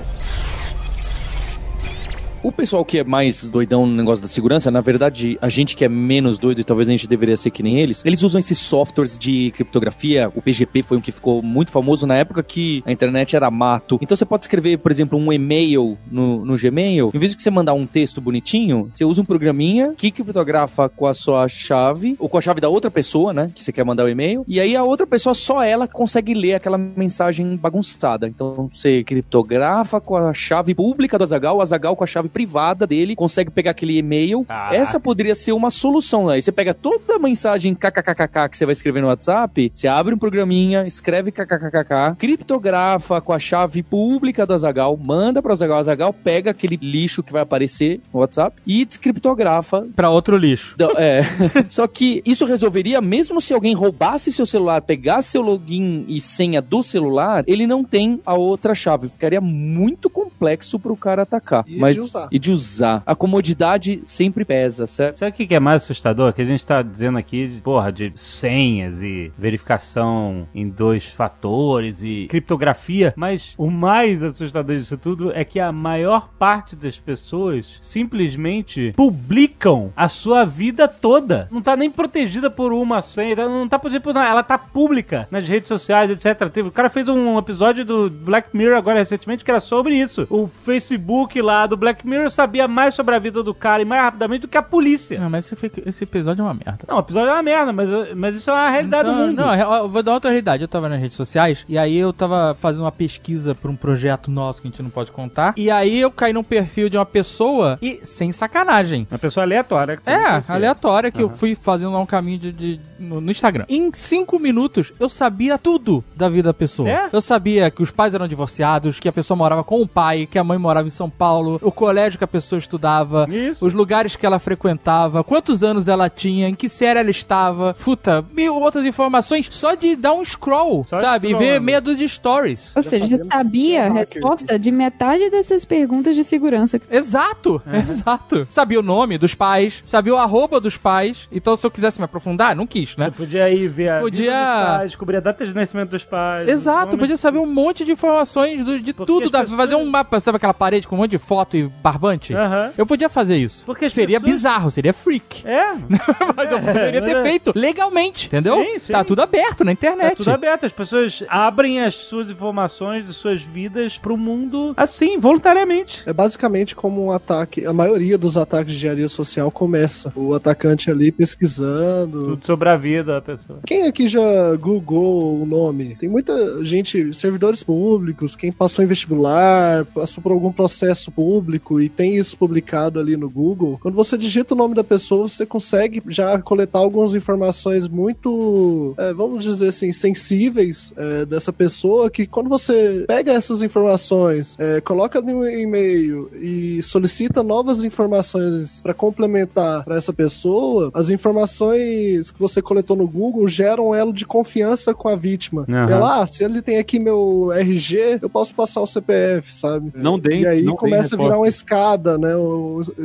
Speaker 3: O pessoal que é mais doidão no negócio da segurança, na verdade, a gente que é menos doido e talvez a gente deveria ser que nem eles, eles usam esses softwares de criptografia. O PGP foi um que ficou muito famoso na época que a internet era mato. Então você pode escrever, por exemplo, um e-mail no, no Gmail. Em vez de você mandar um texto bonitinho, você usa um programinha que criptografa com a sua chave, ou com a chave da outra pessoa, né? Que você quer mandar o e-mail. E aí a outra pessoa, só ela consegue ler aquela mensagem bagunçada. Então você criptografa com a chave pública do Azagal, o Azagal com a chave privada dele, consegue pegar aquele e-mail.
Speaker 2: Caraca.
Speaker 3: Essa poderia ser uma solução. Aí você pega toda a mensagem kkkk que você vai escrever no WhatsApp, você abre um programinha, escreve kkkk, criptografa com a chave pública do Azagal, manda para o Azagal, Azagal pega aquele lixo que vai aparecer no WhatsApp e descriptografa
Speaker 4: Pra outro lixo.
Speaker 3: é. *laughs* Só que isso resolveria, mesmo se alguém roubasse seu celular, pegasse seu login e senha do celular, ele não tem a outra chave. Ficaria muito complexo pro cara atacar.
Speaker 7: E
Speaker 3: Mas,
Speaker 7: de usar.
Speaker 3: E de usar. A comodidade sempre pesa, certo?
Speaker 2: Sabe o que é mais assustador? Que a gente tá dizendo aqui, de, porra, de senhas e verificação em dois fatores e criptografia, mas o mais assustador disso tudo é que a maior parte das pessoas simplesmente publicam a sua vida toda. Não tá nem protegida por uma senha, não tá protegida por nada, ela tá pública nas redes sociais, etc. Teve- O cara fez um episódio do Black Mirror agora recentemente que era sobre isso. O Facebook lá do Black Mirror sabia mais sobre a vida do cara e mais rapidamente do que a polícia.
Speaker 4: Não, mas esse, foi- esse episódio é uma merda.
Speaker 2: Não, o episódio é uma merda, mas, mas isso é uma realidade
Speaker 4: Então,
Speaker 2: do mundo.
Speaker 4: Não, eu vou dar outra realidade. Eu tava nas redes sociais e aí eu tava fazendo uma pesquisa pra um projeto nosso que a gente não pode contar. E aí eu caí num perfil de uma pessoa e sem sacanagem.
Speaker 2: Uma pessoa aleatória. Que você
Speaker 4: É, aleatória que eu fui fazendo lá um caminho de, de- no, no Instagram. Em cinco minutos eu sabia tudo da vida da pessoa.
Speaker 2: É?
Speaker 4: Eu sabia que os pais eram divorciados, que a pessoa morava com o pai, que a mãe morava em São Paulo, o colégio que a pessoa estudava,
Speaker 2: Isso.
Speaker 4: os lugares que ela frequentava, quantos anos ela tinha, em que série ela estava, puta, mil outras informações só de dar um scroll,
Speaker 2: Só
Speaker 4: sabe? E ver meia dúzia de stories.
Speaker 5: Ou seja, você sabia
Speaker 7: é
Speaker 5: a resposta de metade dessas perguntas de segurança.
Speaker 4: Exato, exato. Sabia o nome dos pais, sabia o arroba dos pais. Então, se eu quisesse me aprofundar, não quis, né?
Speaker 2: Você podia ir ver a
Speaker 4: Podia-
Speaker 2: vida dos pais, descobrir a data de nascimento dos pais.
Speaker 4: Exato, podia saber um monte de informações do- de
Speaker 2: Porque
Speaker 4: tudo, da-
Speaker 2: pessoas-
Speaker 4: fazer um mapa, sabe aquela parede com um monte de foto e barbante?
Speaker 2: Aham.
Speaker 4: Eu podia fazer isso.
Speaker 2: Porque
Speaker 4: seria
Speaker 2: pessoas-
Speaker 4: bizarro, seria freak.
Speaker 2: É, *laughs*
Speaker 4: Mas eu poderia ter
Speaker 2: mas é-
Speaker 4: feito legalmente, entendeu?
Speaker 2: Sim, sim.
Speaker 4: Tá tudo aberto na
Speaker 2: é
Speaker 4: internet.
Speaker 2: tudo aberto. As pessoas abrem as suas informações de suas vidas pro mundo assim, voluntariamente.
Speaker 7: É basicamente como um ataque. A maioria dos ataques de engenharia social começa. O atacante ali pesquisando.
Speaker 2: Tudo sobre a vida da pessoa.
Speaker 7: Quem aqui já googou o nome? Tem muita gente, servidores públicos, quem passou em vestibular, passou por algum processo público. Banco e tem isso publicado ali no Google, quando você digita o nome da pessoa, você consegue já coletar algumas informações muito, é, vamos dizer assim, sensíveis é, dessa pessoa que quando você pega essas informações, é, coloca no e-mail e solicita novas informações para complementar para essa pessoa, as informações que você coletou no Google geram um elo de confiança com a vítima.
Speaker 2: Uhum.
Speaker 7: Ela, ah, se ele tem aqui meu RG, eu posso passar o CPF, sabe?
Speaker 6: Não dei-
Speaker 7: E aí
Speaker 6: não
Speaker 7: começa a virar uma escada, né?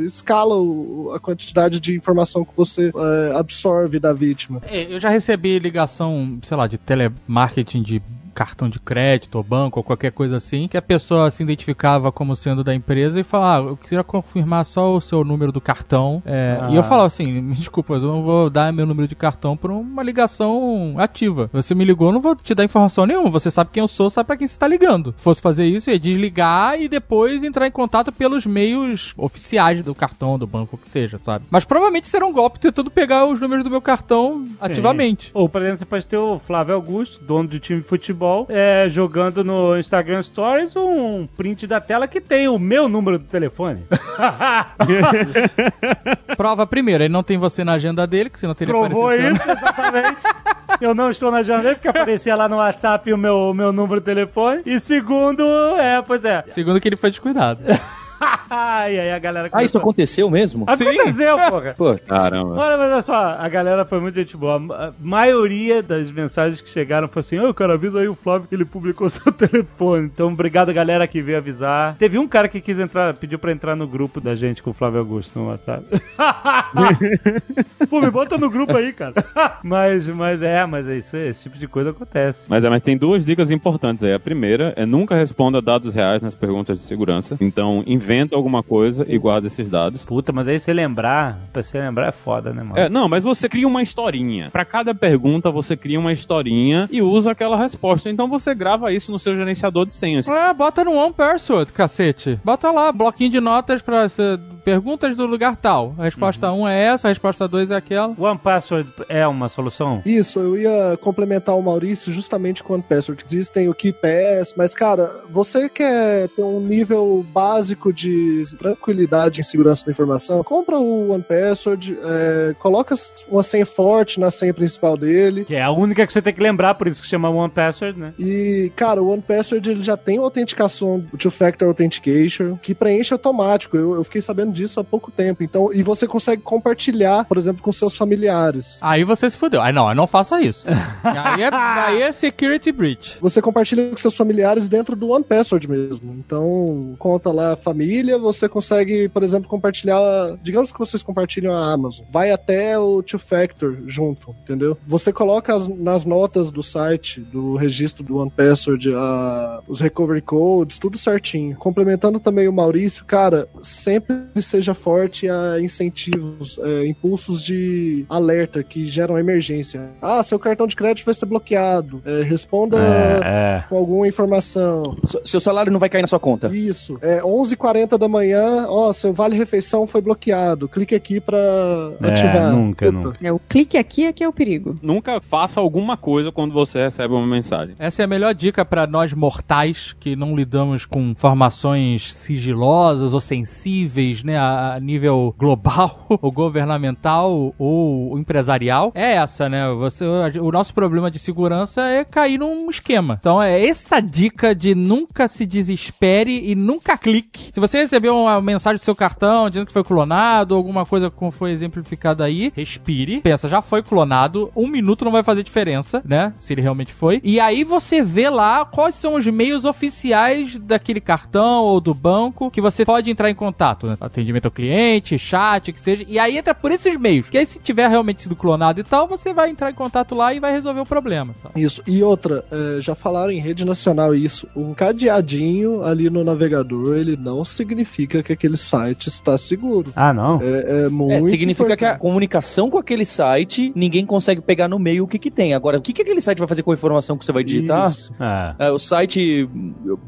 Speaker 7: Escala a quantidade de informação que você é, absorve da vítima.
Speaker 4: É, Eu já recebi ligação, sei lá, de telemarketing de cartão de crédito ou banco ou qualquer coisa assim, que a pessoa se identificava como sendo da empresa e falava, ah, eu queria confirmar só o seu número do cartão. É,
Speaker 2: Ah.
Speaker 4: E eu falava assim, me desculpa, eu não vou dar meu número de cartão por uma ligação ativa. Você me ligou, eu não vou te dar informação nenhuma. Você sabe quem eu sou, sabe pra quem você tá ligando. Se fosse fazer isso, ia desligar e depois entrar em contato pelos meios oficiais do cartão, do banco, o que seja, sabe? Mas provavelmente será um golpe tentando pegar os números do meu cartão ativamente.
Speaker 2: Ou, por exemplo, você pode ter o Flávio Augusto, dono de time de futebol, é, jogando no Instagram Stories um print da tela que tem o meu número do telefone. *laughs*
Speaker 4: Prova primeiro, ele não tem você na agenda dele, que você não teria
Speaker 2: Provou
Speaker 4: aparecido.
Speaker 2: isso, exatamente. Eu não estou na janela porque aparecia lá no WhatsApp o meu, o meu número de telefone. E segundo, é, pois é.
Speaker 4: Segundo que ele foi descuidado. *laughs*
Speaker 2: Ai, aí a galera
Speaker 3: Ah, isso
Speaker 2: começou-
Speaker 3: aconteceu mesmo?
Speaker 2: Aconteceu, porra.
Speaker 3: Pô,
Speaker 6: Caramba.
Speaker 2: Olha, mas olha só, a galera foi muito gente boa. A maioria das mensagens que chegaram foi assim: Ô, cara, avisa aí o Flávio que ele publicou *laughs* seu telefone. Então, obrigado, galera, que veio avisar. Teve um cara que quis entrar, pediu pra entrar no grupo da gente com o Flávio Augusto no WhatsApp. *laughs* Pô, me bota no grupo aí, cara. *laughs* mas, mas é, mas é isso, esse tipo de coisa acontece.
Speaker 6: Mas, é, mas tem duas dicas importantes aí. A primeira é nunca responda dados reais nas perguntas de segurança. Então, inventa alguma coisa e guarda esses dados.
Speaker 2: Puta, mas aí você lembrar, pra você lembrar é foda, né, mano?
Speaker 6: É, não, mas você cria uma historinha. Pra cada pergunta, você cria uma historinha e usa aquela resposta. Então você grava isso no seu gerenciador de senhas.
Speaker 4: É, bota no One Password, cacete. Bota lá, bloquinho de notas pra ser- perguntas do lugar tal. A resposta 1 é essa, a resposta 2 é aquela.
Speaker 2: One Password é uma solução?
Speaker 7: Isso, eu ia complementar o Maurício justamente com o OnePassword. Existem o KeyPass, mas, cara, você quer ter um nível básico de tranquilidade em segurança da informação, compra o OnePassword, é, coloca uma senha forte na senha principal dele.
Speaker 2: Que é a única que você tem que lembrar, por isso que chama One Password, né?
Speaker 7: E, cara, o OnePassword ele já tem uma autenticação, o Two-Factor Authentication, que preenche automático. Eu, eu fiquei sabendo disso há pouco tempo. Então, e você consegue compartilhar, por exemplo, com seus familiares.
Speaker 4: Aí você se fudeu. Aí não, não faça isso. *laughs* aí, é, aí é security breach.
Speaker 7: Você compartilha com seus familiares dentro do One Password mesmo. Então, conta lá a família, você consegue, por exemplo, compartilhar. Digamos que vocês compartilham a Amazon. Vai até o Two Factor junto, entendeu? Você coloca as- nas notas do site, do registro do One Password, a- os recovery codes, tudo certinho. Complementando também o Maurício, cara, sempre seja forte a incentivos, é, impulsos de alerta que geram emergência. Ah, seu cartão de crédito vai ser bloqueado. É, responda
Speaker 2: É.
Speaker 7: com alguma informação.
Speaker 3: seu salário não vai cair na sua conta.
Speaker 7: Isso. É 11h40 da manhã, ó, seu vale-refeição foi bloqueado. Clique aqui pra ativar.
Speaker 2: nunca, nunca.
Speaker 5: É, o clique aqui é que é o perigo.
Speaker 6: Nunca faça alguma coisa quando você recebe uma mensagem.
Speaker 4: Essa é a melhor dica pra nós mortais que não lidamos com informações sigilosas ou sensíveis, né, a a nível global, *laughs* ou governamental ou empresarial. É essa, né? Você, o nosso problema de segurança é cair num esquema. Então é essa dica de nunca se desespere e nunca clique. Se você recebeu uma mensagem do seu cartão dizendo que foi clonado, alguma coisa como foi exemplificado aí, respire, pensa, já foi clonado, um minuto não vai fazer diferença, né? Se ele realmente foi. E aí você vê lá quais são os meios oficiais daquele cartão ou do banco que você pode entrar em contato, né? Atendimento ao cliente, chat, que seja. E aí entra por esses meios. Que aí se tiver realmente sido clonado e tal, você vai entrar em contato lá e vai resolver o problema, sabe?
Speaker 7: Isso. E outra, é, já falaram em rede nacional isso. Um cadeadinho ali no navegador, ele não significa que aquele site está seguro.
Speaker 2: Ah, não?
Speaker 7: É, é muito
Speaker 3: É, significa que a
Speaker 7: importante.
Speaker 3: comunicação com aquele site, ninguém consegue pegar no meio o que que tem. Agora, o que que aquele site vai fazer com a informação que você vai digitar?
Speaker 7: Isso.
Speaker 2: É.
Speaker 3: É, o site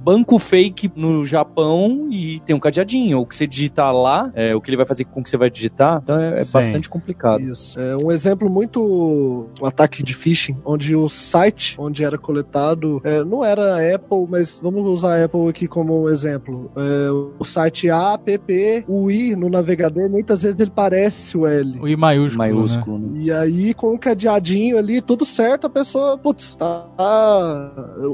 Speaker 3: banco fake no Japão e tem um cadeadinho. O que você digitar lá, é, o que ele vai fazer com o que você vai digitar, então é, é bastante complicado.
Speaker 7: Isso. É um exemplo muito. Um ataque de phishing, onde o site onde era coletado é, não era a Apple, mas vamos usar a Apple aqui como exemplo. É, o site site A, PP, o I no navegador, muitas vezes ele parece o L.
Speaker 4: O I maiúsculo.
Speaker 3: Maiúsculo. né?
Speaker 7: E aí, com o cadeadinho ali, tudo certo, a pessoa, putz, tá.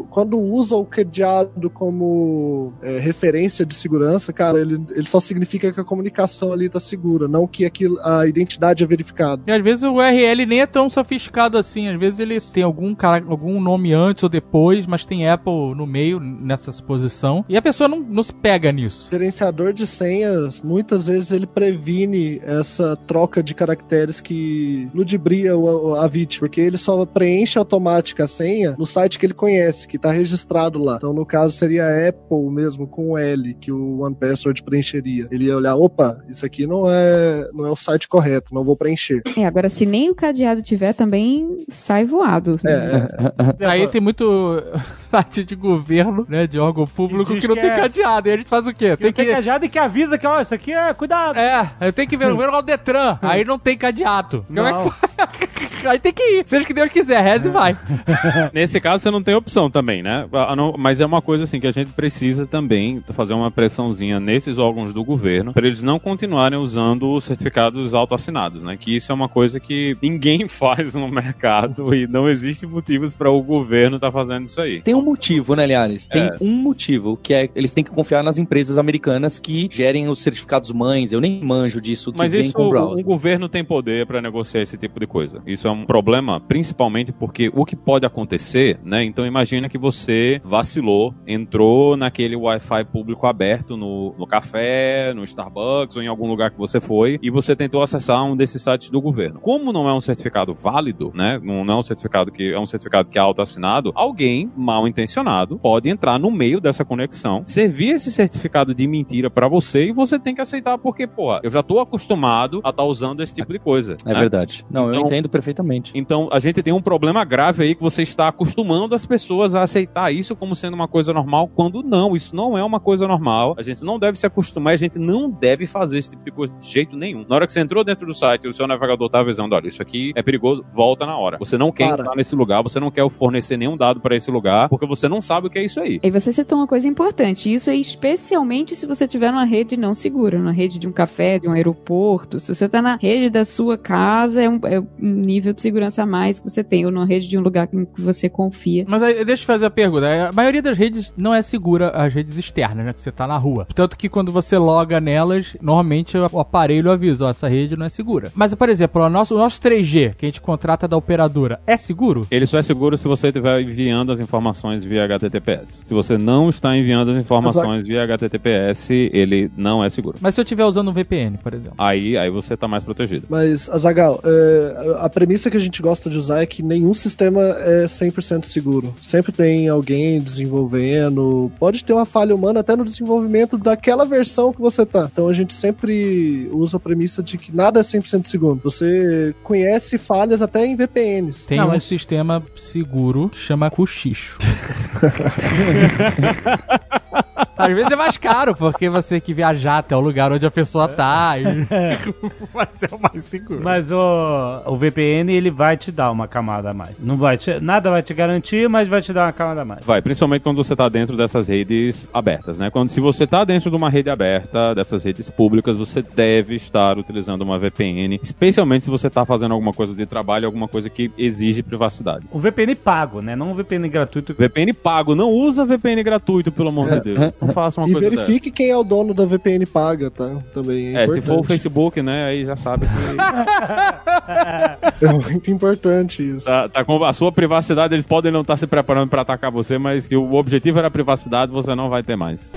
Speaker 7: Quando usa o cadeado como é, referência de segurança, cara, ele, ele só significa que a comunicação ali tá segura, não que aquilo, a identidade é verificada.
Speaker 4: E às vezes o URL nem é tão sofisticado assim. Às vezes ele tem algum, cara, algum nome antes ou depois, mas tem Apple no meio nessa suposição. E a pessoa não, não se pega nisso.
Speaker 7: O gerenciador de senhas, muitas vezes ele previne essa troca de caracteres que ludibria o- a vítima, porque ele só preenche automática a senha no site que ele conhece, que tá registrado lá. Então, no caso, seria a Apple mesmo com o L, que o OnePassword preencheria. Ele ia olhar, opa, isso aqui não é, não é o site correto, não vou preencher.
Speaker 5: É, agora, se nem o cadeado tiver, também sai voado. né?
Speaker 7: É, *laughs*
Speaker 4: Aí tem muito *laughs* site de governo, né? De órgão público que não
Speaker 2: que
Speaker 4: tem
Speaker 2: é-
Speaker 4: cadeado. E a gente faz o quê?
Speaker 2: Tem
Speaker 4: Tem
Speaker 2: que cadeado e que avisa que, ó, isso aqui é cuidado.
Speaker 4: É, eu tenho que ver, ver o Detran. *laughs* Aí não tem cadeado. Como é que faz? *laughs* Aí tem que ir. Seja o que Deus quiser, reze e vai. *laughs*
Speaker 6: Nesse caso, você não tem opção também, né? Ah, não- Mas é uma coisa assim que a gente precisa também fazer uma pressãozinha nesses órgãos do governo para eles não continuarem usando os certificados autoassinados, né? Que isso é uma coisa que ninguém faz no mercado e não existe motivos para o governo estar fazendo isso aí.
Speaker 3: Tem um motivo, né, Liares? Tem
Speaker 6: É.
Speaker 3: um motivo, que é eles têm que confiar nas empresas americanas que gerem os certificados mães. Eu nem manjo disso
Speaker 6: Mas isso,
Speaker 3: o
Speaker 6: o, governo tem poder para negociar esse tipo de coisa. Isso é um problema, principalmente porque o que pode acontecer, né? Então imagina que você vacilou, entrou naquele Wi-Fi público aberto no, no café, no Starbucks ou em algum lugar que você foi e você tentou acessar um desses sites do governo. Como não é um certificado válido, né? Não, não é um certificado que é um certificado que é autoassinado, alguém mal intencionado pode entrar no meio dessa conexão, servir esse certificado de mentira para você e você tem que aceitar porque, pô, eu já tô acostumado a estar usando esse tipo de coisa.
Speaker 3: É
Speaker 6: né?
Speaker 3: verdade. Não, eu
Speaker 6: Então-
Speaker 3: entendo perfeitamente.
Speaker 6: Então, a gente tem um problema grave aí que você está acostumando as pessoas a aceitar isso como sendo uma coisa normal, quando não, isso não é uma coisa normal. A gente não deve se acostumar, a gente não deve fazer esse tipo de coisa de jeito nenhum. Na hora que você entrou dentro do site e o seu navegador tá avisando, olha, isso aqui é perigoso, volta na hora. Você não quer
Speaker 7: Para.
Speaker 6: entrar nesse lugar, você não quer fornecer nenhum dado para esse lugar, porque você não sabe o que é isso aí.
Speaker 5: E você citou uma coisa importante, isso é especialmente se você tiver numa rede não segura, numa rede de um café, de um aeroporto. Se você tá na rede da sua casa, é um, é um nível de segurança a mais que você tem, ou numa rede de um lugar em que você confia.
Speaker 4: Mas aí, deixa eu fazer a pergunta. A maioria das redes não é segura, as redes externas, né? Que você tá na rua. Tanto que quando você loga nelas, normalmente o aparelho avisa, ó, essa rede não é segura. Mas, por exemplo, o nosso, o nosso 3G, que a gente contrata da operadora, é seguro?
Speaker 6: Ele só é seguro se você estiver enviando as informações via HTTPS. Se você não está enviando as informações via HTTPS, ele não é seguro.
Speaker 4: Mas se eu estiver usando um VPN, por exemplo.
Speaker 6: Aí, aí você tá mais protegido.
Speaker 7: Mas, Azagal, é, a premissa que a gente gosta de usar é que nenhum sistema é 100% seguro. Sempre tem alguém desenvolvendo. Pode ter uma falha humana até no desenvolvimento daquela versão que você tá. Então a gente sempre usa a premissa de que nada é 100% seguro. Você conhece falhas até em VPNs.
Speaker 4: Tem
Speaker 2: Não,
Speaker 4: um
Speaker 2: mas-
Speaker 4: sistema seguro que chama Cuxicho. *laughs* Às vezes é mais caro, porque você tem que viajar até o lugar onde a pessoa tá. E... *laughs* Vai ser o mais seguro.
Speaker 2: Mas o, o VPN, ele vai te dar uma camada a mais. Não vai te, nada vai te garantir, mas vai te dar uma camada a mais.
Speaker 6: Vai, principalmente quando você está dentro dessas redes abertas, né? Quando se você está dentro de uma rede aberta, dessas redes públicas, você deve estar utilizando uma VPN, especialmente se você está fazendo alguma coisa de trabalho, alguma coisa que exige privacidade.
Speaker 2: O VPN pago, né? Não o VPN gratuito.
Speaker 6: VPN pago, não usa VPN gratuito, pelo amor de Deus. Não faça uma
Speaker 7: E
Speaker 6: coisa dessa.
Speaker 7: Verifique quem é o dono da VPN paga, tá? Também é,
Speaker 6: É, se for o. Facebook, né, aí já sabe que *laughs*
Speaker 7: É muito importante isso.
Speaker 6: tá, tá com a sua privacidade, eles podem não estar se preparando para atacar você, mas se o objetivo era a privacidade, você não vai ter mais.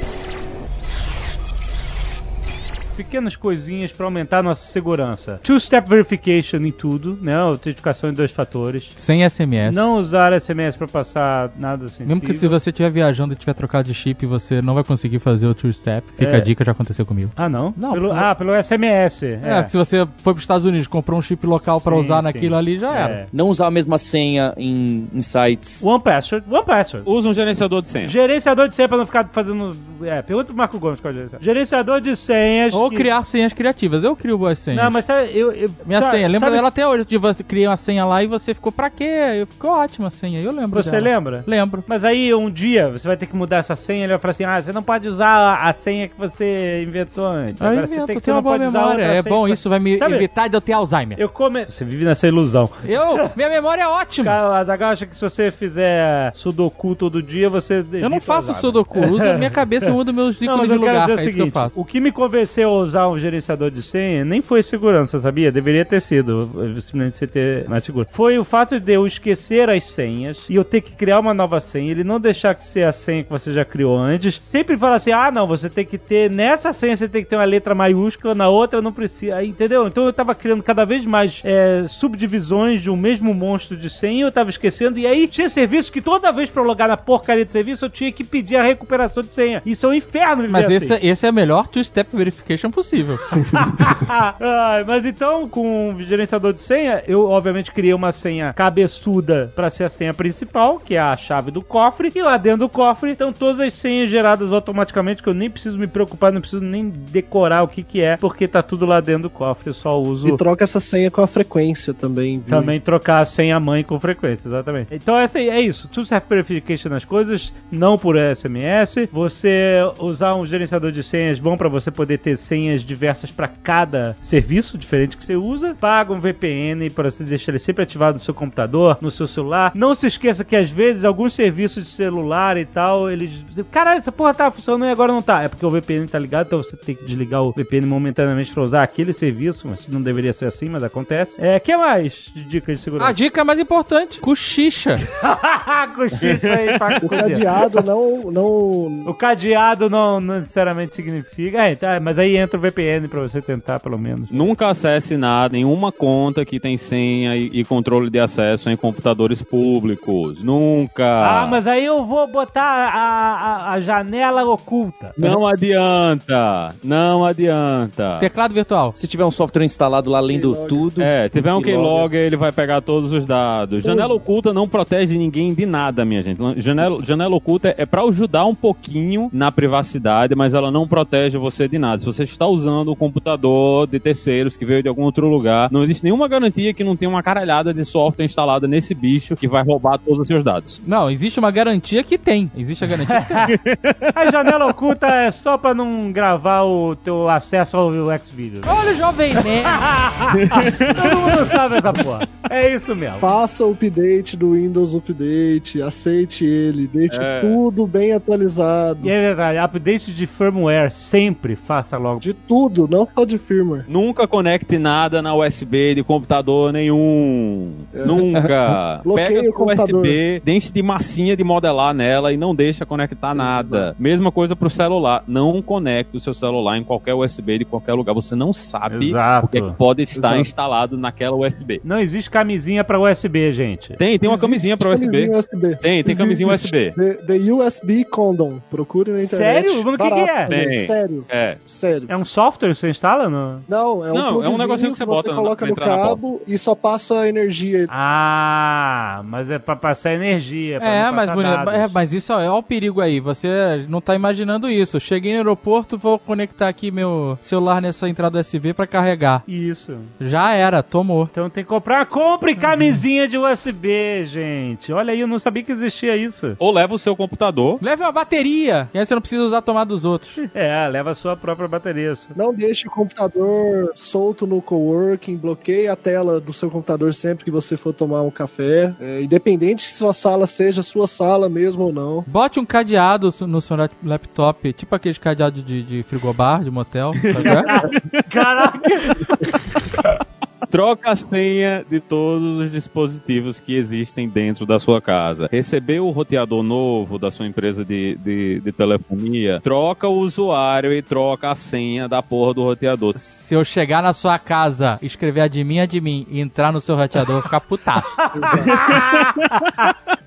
Speaker 2: Pequenas coisinhas pra aumentar a nossa segurança. Two-step verification em tudo, né? Autentificação em dois fatores.
Speaker 4: Sem SMS.
Speaker 2: Não usar SMS pra passar nada sensível.
Speaker 4: Mesmo que se você estiver viajando e tiver trocado de chip, você não vai conseguir fazer o two step. Fica
Speaker 2: É.
Speaker 4: a dica, já aconteceu comigo.
Speaker 2: Ah, não?
Speaker 4: Não,
Speaker 2: Pelo- Ah, pelo SMS.
Speaker 4: É,
Speaker 2: É.
Speaker 4: que se você foi para os Estados Unidos, comprou um chip local para usar
Speaker 2: sim.
Speaker 4: naquilo ali, já era.
Speaker 2: É.
Speaker 3: Não usar a mesma senha em, em sites.
Speaker 2: One Password. One Password.
Speaker 6: Usa um gerenciador de senha.
Speaker 2: Gerenciador de senha pra não ficar fazendo. É, pergunta pro Marco Gomes qual é o gerenciador. Gerenciador de senhas.
Speaker 4: Ou Ou
Speaker 2: que-
Speaker 4: criar senhas criativas. Eu crio boas senhas.
Speaker 2: Não, mas sabe, eu. eu
Speaker 4: Minha senha, lembra
Speaker 2: sabe-
Speaker 4: dela até hoje. De você criei uma senha lá e você ficou pra quê? Eu, ficou ótima a senha, eu lembro.
Speaker 2: Você
Speaker 4: dela.
Speaker 2: lembra?
Speaker 4: Lembro.
Speaker 2: Mas aí um dia você vai ter que mudar essa senha, ele vai falar assim: ah, você não pode usar a senha que você inventou antes.
Speaker 4: Aí
Speaker 2: Agora
Speaker 4: invento,
Speaker 2: você tem
Speaker 4: eu
Speaker 2: que você
Speaker 4: uma
Speaker 2: não
Speaker 4: boa memória. É bom,
Speaker 2: que-
Speaker 4: isso vai me
Speaker 2: Sabe,
Speaker 4: evitar de eu ter Alzheimer.
Speaker 2: Eu come... Você vive nessa ilusão.
Speaker 4: Eu, minha memória é ótima.
Speaker 2: Cara, Azaghal acha que se você fizer sudoku todo dia, você.
Speaker 4: Eu não faço sudoku, eu uso a minha *laughs* cabeça e mudo meus
Speaker 2: Não,
Speaker 4: ícones
Speaker 2: mas
Speaker 4: de
Speaker 2: eu quero
Speaker 4: lugar. É
Speaker 2: o
Speaker 4: isso que eu
Speaker 2: seguinte:
Speaker 4: faço.
Speaker 2: o que me convenceu usar um gerenciador de senha nem foi segurança, sabia? Deveria ter sido, simplesmente você ter mais seguro. Foi o fato de eu esquecer as senhas e eu ter que criar uma nova senha, ele não deixar que ser a senha que você já criou antes. Sempre fala assim: ah, não, você tem que ter, nessa senha você tem que ter uma letra maiúscula, na outra não precisa. Entendeu? Então eu tava criando cada vez mais eh, subdivisões de um mesmo monstro de senha, eu tava esquecendo, e aí tinha serviço que toda vez pra eu logar na porcaria do serviço eu tinha que pedir a recuperação de senha. Isso é um inferno
Speaker 4: Mas
Speaker 2: assim.
Speaker 4: esse, esse é a melhor two-step verification possível. *laughs*
Speaker 2: Ai, mas então, com o gerenciador de senha, eu obviamente criei uma senha cabeçuda pra ser a senha principal, que é a chave do cofre, e lá dentro do cofre estão todas as senhas geradas automaticamente, que eu nem preciso me preocupar, não preciso nem decorar o que que é, porque tá tudo lá dentro do cofre, eu só uso...
Speaker 7: E troca essa senha com a frequência também. viu?
Speaker 2: Também trocar a senha mãe com frequência, exatamente. Então essa aí- é isso. Two-step verification nas coisas, não por SMS. Você usar um gerenciador de senhas bom pra você poder ter senhas diversas pra cada serviço diferente que você usa. Paga um VPN para você deixar ele sempre ativado no seu computador, no seu celular. Não se esqueça que às vezes alguns serviços de celular e tal, eles dizem, caralho, essa porra tá funcionando e agora não tá. É porque o VPN tá ligado, então você tem que desligar o VPN momentaneamente pra usar aquele serviço, mas não deveria ser assim, mas acontece. É, que mais de dicas de
Speaker 4: A
Speaker 2: segurança?
Speaker 4: dica mais importante: cochicha. *laughs*
Speaker 2: Cochicha aí pra
Speaker 7: O cadeado não, não.
Speaker 2: O cadeado não, não necessariamente significa. É, tá, mas aí entra o VPN pra você tentar, pelo menos.
Speaker 6: Nunca acesse nada, nenhuma conta que tem senha e, e controle de acesso em computadores públicos. Nunca.
Speaker 2: Ah, mas aí eu vou botar a, a, a janela oculta.
Speaker 6: Não adianta. Não adianta.
Speaker 4: Teclado virtual.
Speaker 3: Se tiver um software instalado lá lendo
Speaker 7: Keylogger.
Speaker 3: tudo.
Speaker 6: É, tiver um
Speaker 3: Keylogger.
Speaker 6: ele vai pegar todos os dados. Janela oculta não protege ninguém de nada, minha gente. Janela, janela oculta é pra ajudar um pouquinho na privacidade, mas ela não protege você de nada. Se você está usando o computador de terceiros que veio de algum outro lugar, não existe nenhuma garantia que não tenha uma caralhada de software instalada nesse bicho que vai roubar todos os seus dados.
Speaker 4: Não, existe uma garantia que tem. Existe a garantia que tem. *laughs*
Speaker 2: A janela oculta é só pra não gravar o teu acesso ao Xvideos.
Speaker 4: Olha o Jovem *laughs* Nerd.
Speaker 2: Todo mundo sabe essa porra. É isso mesmo.
Speaker 7: Faça o update do Windows Update, aceite ele, deixe
Speaker 6: É.
Speaker 7: tudo bem atualizado.
Speaker 2: E é verdade, update de firmware sempre faça logo.
Speaker 7: De tudo, não só de firmware.
Speaker 6: Nunca conecte nada na USB de computador nenhum. Nunca. *laughs*
Speaker 7: Bloqueie
Speaker 6: Pega
Speaker 7: o.
Speaker 6: USB, deixe de massinha de modelar nela e não deixa conectar nada. Mesma coisa pro celular. Não conecte o seu celular em qualquer USB de qualquer lugar. Você não sabe
Speaker 2: Exato.
Speaker 6: o que, é que pode estar
Speaker 7: Exato.
Speaker 6: instalado naquela USB.
Speaker 2: Não existe camisinha pra USB, gente.
Speaker 6: Tem, tem uma camisinha pra USB.
Speaker 7: Camisinha USB.
Speaker 6: Tem, tem camisinha USB.
Speaker 7: The, the USB Condom. Procure na internet.
Speaker 2: Sério? Mas o que que é?
Speaker 6: Tem.
Speaker 7: Sério,
Speaker 6: É.
Speaker 7: sério.
Speaker 2: É um software que você instala? No...
Speaker 7: Não, é um
Speaker 6: Não, é um negocinho que você bota na-
Speaker 7: coloca no
Speaker 6: na
Speaker 7: cabo e só passa energia.
Speaker 2: Ah, mas é pra passar energia. Pra
Speaker 4: É,
Speaker 2: não
Speaker 4: mas,
Speaker 2: passar
Speaker 4: bonito,
Speaker 2: dados.
Speaker 4: é, mas isso é, o perigo aí. Você não tá imaginando isso. Cheguei no aeroporto, vou conectar aqui meu celular nessa entrada USB pra carregar.
Speaker 2: Isso.
Speaker 4: Já era, tomou.
Speaker 2: Então tem que comprar. Compre camisinha de USB, gente. Olha aí, eu não sabia que existia isso.
Speaker 6: Ou leva o seu computador.
Speaker 4: Leve uma bateria, e aí você não precisa usar a tomada dos outros.
Speaker 2: É, leva a sua própria bateria. Só.
Speaker 7: Não deixe o computador solto no coworking, bloqueie a tela do seu computador sempre que você for tomar um café. É, independente se sua sala seja sua sala mesmo ou não.
Speaker 4: Bote um cadeado no seu lap- laptop, tipo aqueles cadeados de, de frigobar, de motel. é? *laughs*
Speaker 2: Caraca! *laughs*
Speaker 6: Troca a senha de todos os dispositivos que existem dentro da sua casa. Recebeu o roteador novo da sua empresa de, de, de telefonia, troca o usuário e troca a senha da porra do roteador.
Speaker 4: Se eu chegar na sua casa, escrever admin, admin e entrar no seu roteador, eu vou ficar putaço. *laughs*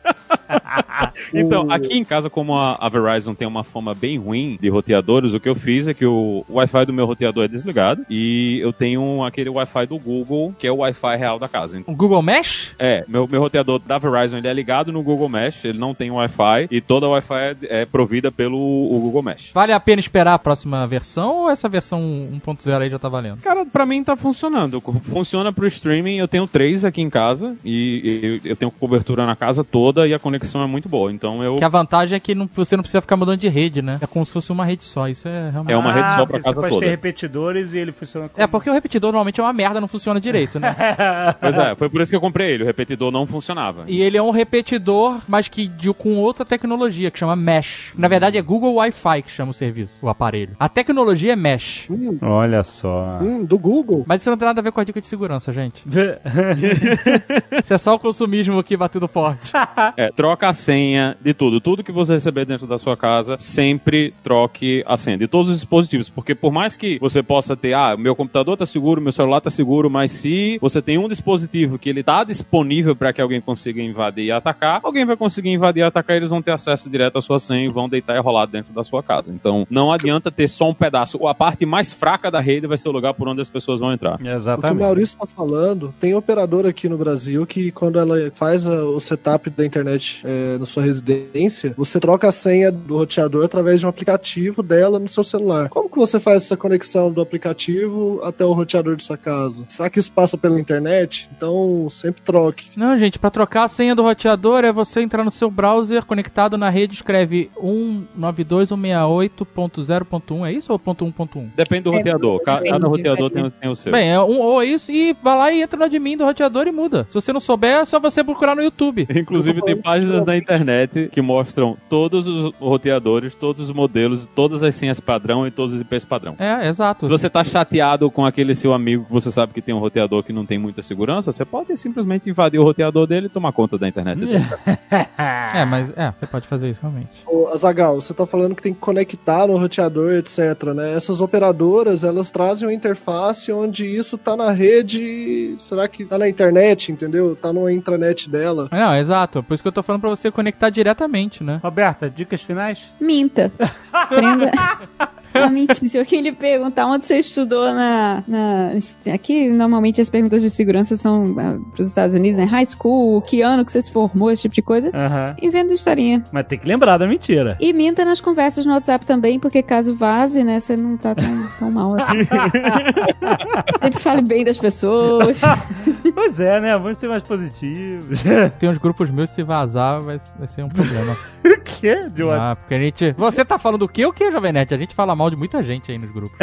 Speaker 6: Então, aqui em casa, como a, a Verizon tem uma fama bem ruim de roteadores, o que eu fiz é que o Wi-Fi do meu roteador é desligado e eu tenho aquele Wi-Fi do Google, que é o Wi-Fi real da casa.
Speaker 4: O Google Mesh?
Speaker 6: É, meu, meu roteador da Verizon ele é ligado no Google Mesh, ele não tem Wi-Fi e toda a Wi-Fi é, é provida pelo Google Mesh.
Speaker 4: Vale a pena esperar a próxima versão ou essa versão 1.0 aí já tá valendo?
Speaker 6: Cara, pra mim tá funcionando. Funciona pro streaming. Eu tenho três aqui em casa e, e eu tenho cobertura na casa toda e a conexão é muito boa. Então eu
Speaker 4: Que a vantagem é que não- você não precisa ficar mudando de rede, né? É como se fosse uma rede só. Isso é realmente.
Speaker 6: É uma rede só pra
Speaker 2: porque
Speaker 6: casa
Speaker 2: Você pode
Speaker 6: toda.
Speaker 2: ter repetidores e ele funciona como...
Speaker 4: É, porque o repetidor normalmente é uma merda, não funciona direito, né? *laughs*
Speaker 6: Pois é, foi por isso que eu comprei ele. O repetidor não funcionava.
Speaker 4: E ele é um repetidor, mas que de- com outra tecnologia, que chama Mesh. Na verdade, é Google Wi-Fi que chama o serviço, o aparelho. A tecnologia é Mesh.
Speaker 7: Hum,
Speaker 2: Olha só.
Speaker 7: hum, do Google.
Speaker 4: Mas isso não tem nada a ver com a dica de segurança, gente. *laughs* Isso é só o consumismo aqui batendo forte.
Speaker 6: É, troca a senha de tudo. Tudo que você receber dentro da sua casa, sempre troque a senha de todos os dispositivos. Porque por mais que você possa ter, ah, meu computador tá seguro, meu celular tá seguro, mas se você tem um dispositivo que ele tá disponível para que alguém consiga invadir e atacar, alguém vai conseguir invadir e atacar, eles vão ter acesso direto à sua senha e vão deitar e rolar dentro da sua casa. Então, não adianta ter só um pedaço. A parte mais fraca da rede vai ser o lugar por onde as pessoas vão entrar.
Speaker 7: O que o
Speaker 2: Exatamente.
Speaker 7: Maurício tá falando, tem operadora aqui no Brasil que quando ela faz a- o setup da internet é, na sua residência, você troca a senha do roteador através de um aplicativo dela no seu celular. Como que você faz essa conexão do aplicativo até o roteador de sua casa? Será que isso passa pela internet? Então, sempre troque.
Speaker 4: Não, gente, pra trocar a senha do roteador é você entrar no seu browser conectado na rede, escreve 192.168.0.1, é isso ou ponto .1.1?
Speaker 6: Depende do
Speaker 5: É,
Speaker 6: roteador. Ca- Cada roteador tem, o- tem o seu.
Speaker 4: Bem, é um ou isso e vai lá e entra no admin do roteador e muda. Se você não souber, é só você procurar no YouTube.
Speaker 6: Inclusive tem páginas na internet que mostram todos os roteadores, todos os modelos, todas as senhas padrão e todos os IPs padrão.
Speaker 4: É, exato.
Speaker 6: Se você tá chateado com aquele seu amigo que você sabe que tem um roteador que não tem muita segurança, você pode simplesmente invadir o roteador dele e tomar conta da internet dele. *laughs*
Speaker 4: É, mas é, você pode fazer isso realmente.
Speaker 7: Ô, Azagal, você tá falando que tem que conectar no roteador, etc, né? Essas operadoras, elas trazem uma interface onde isso tá na rede, será que tá na internet, entendeu? Tá numa intranet dela.
Speaker 4: Não, exato. Por isso que eu tô falando pra você conectar diretamente, né?
Speaker 2: Roberta, dicas finais?
Speaker 5: Minta. *laughs* Aprenda *laughs* a mentir. Se alguém lhe perguntar onde você estudou na, na- Aqui, normalmente, as perguntas de segurança são para os Estados Unidos, né? High school, que ano que você se formou, esse tipo de coisa.
Speaker 2: Aham.
Speaker 5: Inventa historinha.
Speaker 2: Mas tem que lembrar da mentira.
Speaker 5: E minta nas conversas no WhatsApp também, porque caso vaze, né, você não tá tão, tão mal assim. *laughs* Sempre fale bem das pessoas. *laughs*
Speaker 2: pois é, né? Vamos ser mais positivos. *laughs*
Speaker 4: Tem uns grupos meus, se vazar, vai, vai ser um problema.
Speaker 2: o quê? De uma...
Speaker 4: ah, porque a gente. Você tá falando o quê? O que, Jovem Nerd? A gente fala mal de muita gente aí nos grupos. *laughs*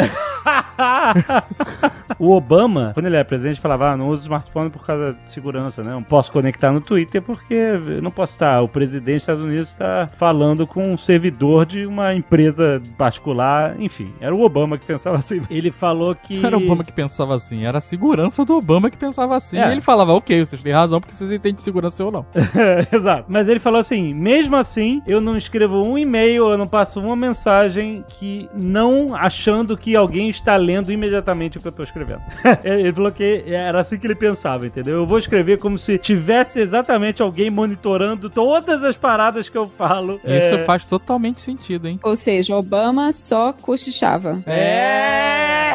Speaker 2: o Obama, quando ele era presidente, falava: ah, não uso smartphone por causa de segurança, né? Não posso conectar no Twitter porque eu não posso estar. O presidente dos Estados Unidos está falando com um servidor de uma empresa particular. Enfim, era o Obama que pensava assim. Ele falou que.
Speaker 4: Não era o Obama que pensava assim, era a segurança do Obama que pensava assim.
Speaker 2: É.
Speaker 4: E ele falava, ok, vocês têm razão, porque vocês entendem de segurança ou não. *laughs*
Speaker 2: Exato. Mas ele falou assim: mesmo assim, eu não escrevo um e-mail, eu não passo uma mensagem que não achando que alguém está lendo imediatamente o que eu estou escrevendo. *laughs* ele falou que era assim que ele pensava, entendeu? Eu vou escrever como se tivesse exatamente alguém monitorando todas as paradas que eu falo.
Speaker 4: Isso
Speaker 2: É.
Speaker 4: faz totalmente sentido, hein?
Speaker 5: Ou seja, Obama só cochichava.
Speaker 2: É!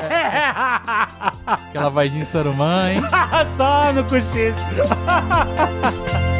Speaker 4: Aquela vozinha sarumã, hein? *laughs*
Speaker 2: Só no cochicho. *laughs*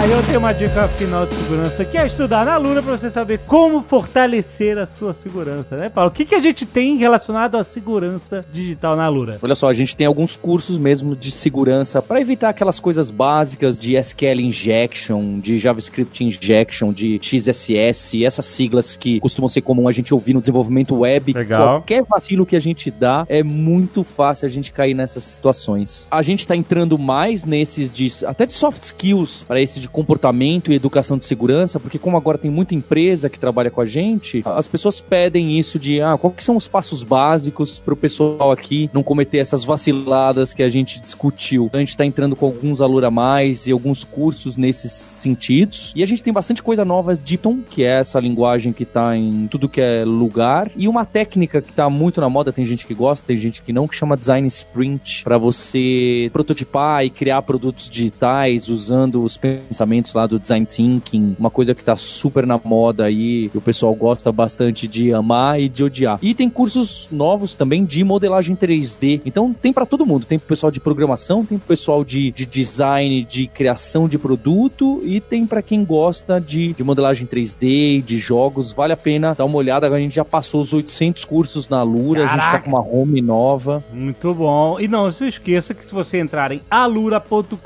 Speaker 2: Ah, eu tenho uma dica final de segurança que é estudar na Luna pra você saber como fortalecer a sua segurança, né, Paulo? O que, que a gente tem relacionado à segurança digital na Luna?
Speaker 3: Olha só, a gente tem alguns cursos mesmo de segurança para evitar aquelas coisas básicas de SQL injection, de JavaScript injection, de XSS, essas siglas que costumam ser comum a gente ouvir no desenvolvimento web.
Speaker 2: Legal.
Speaker 3: Qualquer vacilo que a gente dá é muito fácil a gente cair nessas situações. A gente tá entrando mais nesses de até de soft skills para esses lance de comportamento e educação de segurança, porque como agora tem muita empresa que trabalha com a gente, as pessoas pedem isso de, ah, quais são os passos básicos para o pessoal aqui não cometer essas vaciladas que a gente discutiu. Então a gente está entrando com alguns Alura Mais e alguns cursos nesses sentidos. E a gente tem bastante coisa nova de Python, que é essa linguagem que está em tudo que é lugar, e uma técnica que está muito na moda, tem gente que gosta, tem gente que não, que chama design sprint, para você prototipar e criar produtos digitais usando os pensamentos lá do design thinking, uma coisa que está super na moda aí, o pessoal gosta bastante de amar e de odiar. E tem cursos novos também de modelagem 3D. Então tem para todo mundo, tem pro pessoal de programação, tem pro pessoal de, de design, de criação de produto e tem para quem gosta de, de modelagem 3D, de jogos, vale a pena dar uma olhada. A gente já passou os 800 cursos na Lura,
Speaker 2: Caraca.
Speaker 3: a gente tá com uma home nova.
Speaker 2: Muito bom. E não se esqueça que se você entrar em alura.com.br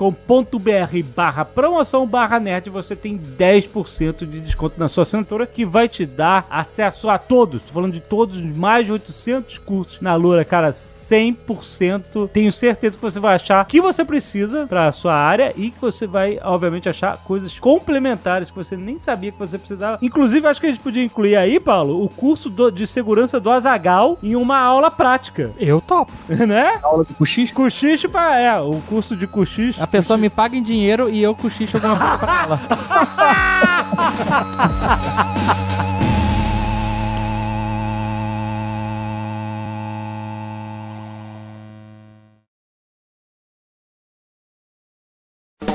Speaker 2: barra promoção barra nerd, você tem 10% de desconto na sua assinatura que vai te dar acesso a todos. Falando de todos os mais de 800 cursos na Alura, cara. 100%. Tenho certeza que você vai achar o que você precisa para a sua área e que você vai, obviamente, achar coisas complementares que você nem sabia que você precisava. Inclusive, acho que a gente podia incluir aí, Paulo, o curso do- de segurança do Azagal em uma aula prática,
Speaker 4: Eu topo. *laughs*
Speaker 2: né?
Speaker 3: Aula do cochicho?
Speaker 2: Cochicho pra. É, o curso de cochicho.
Speaker 4: A pessoa me paga em dinheiro e eu cochicho alguma coisa pra ela. *laughs*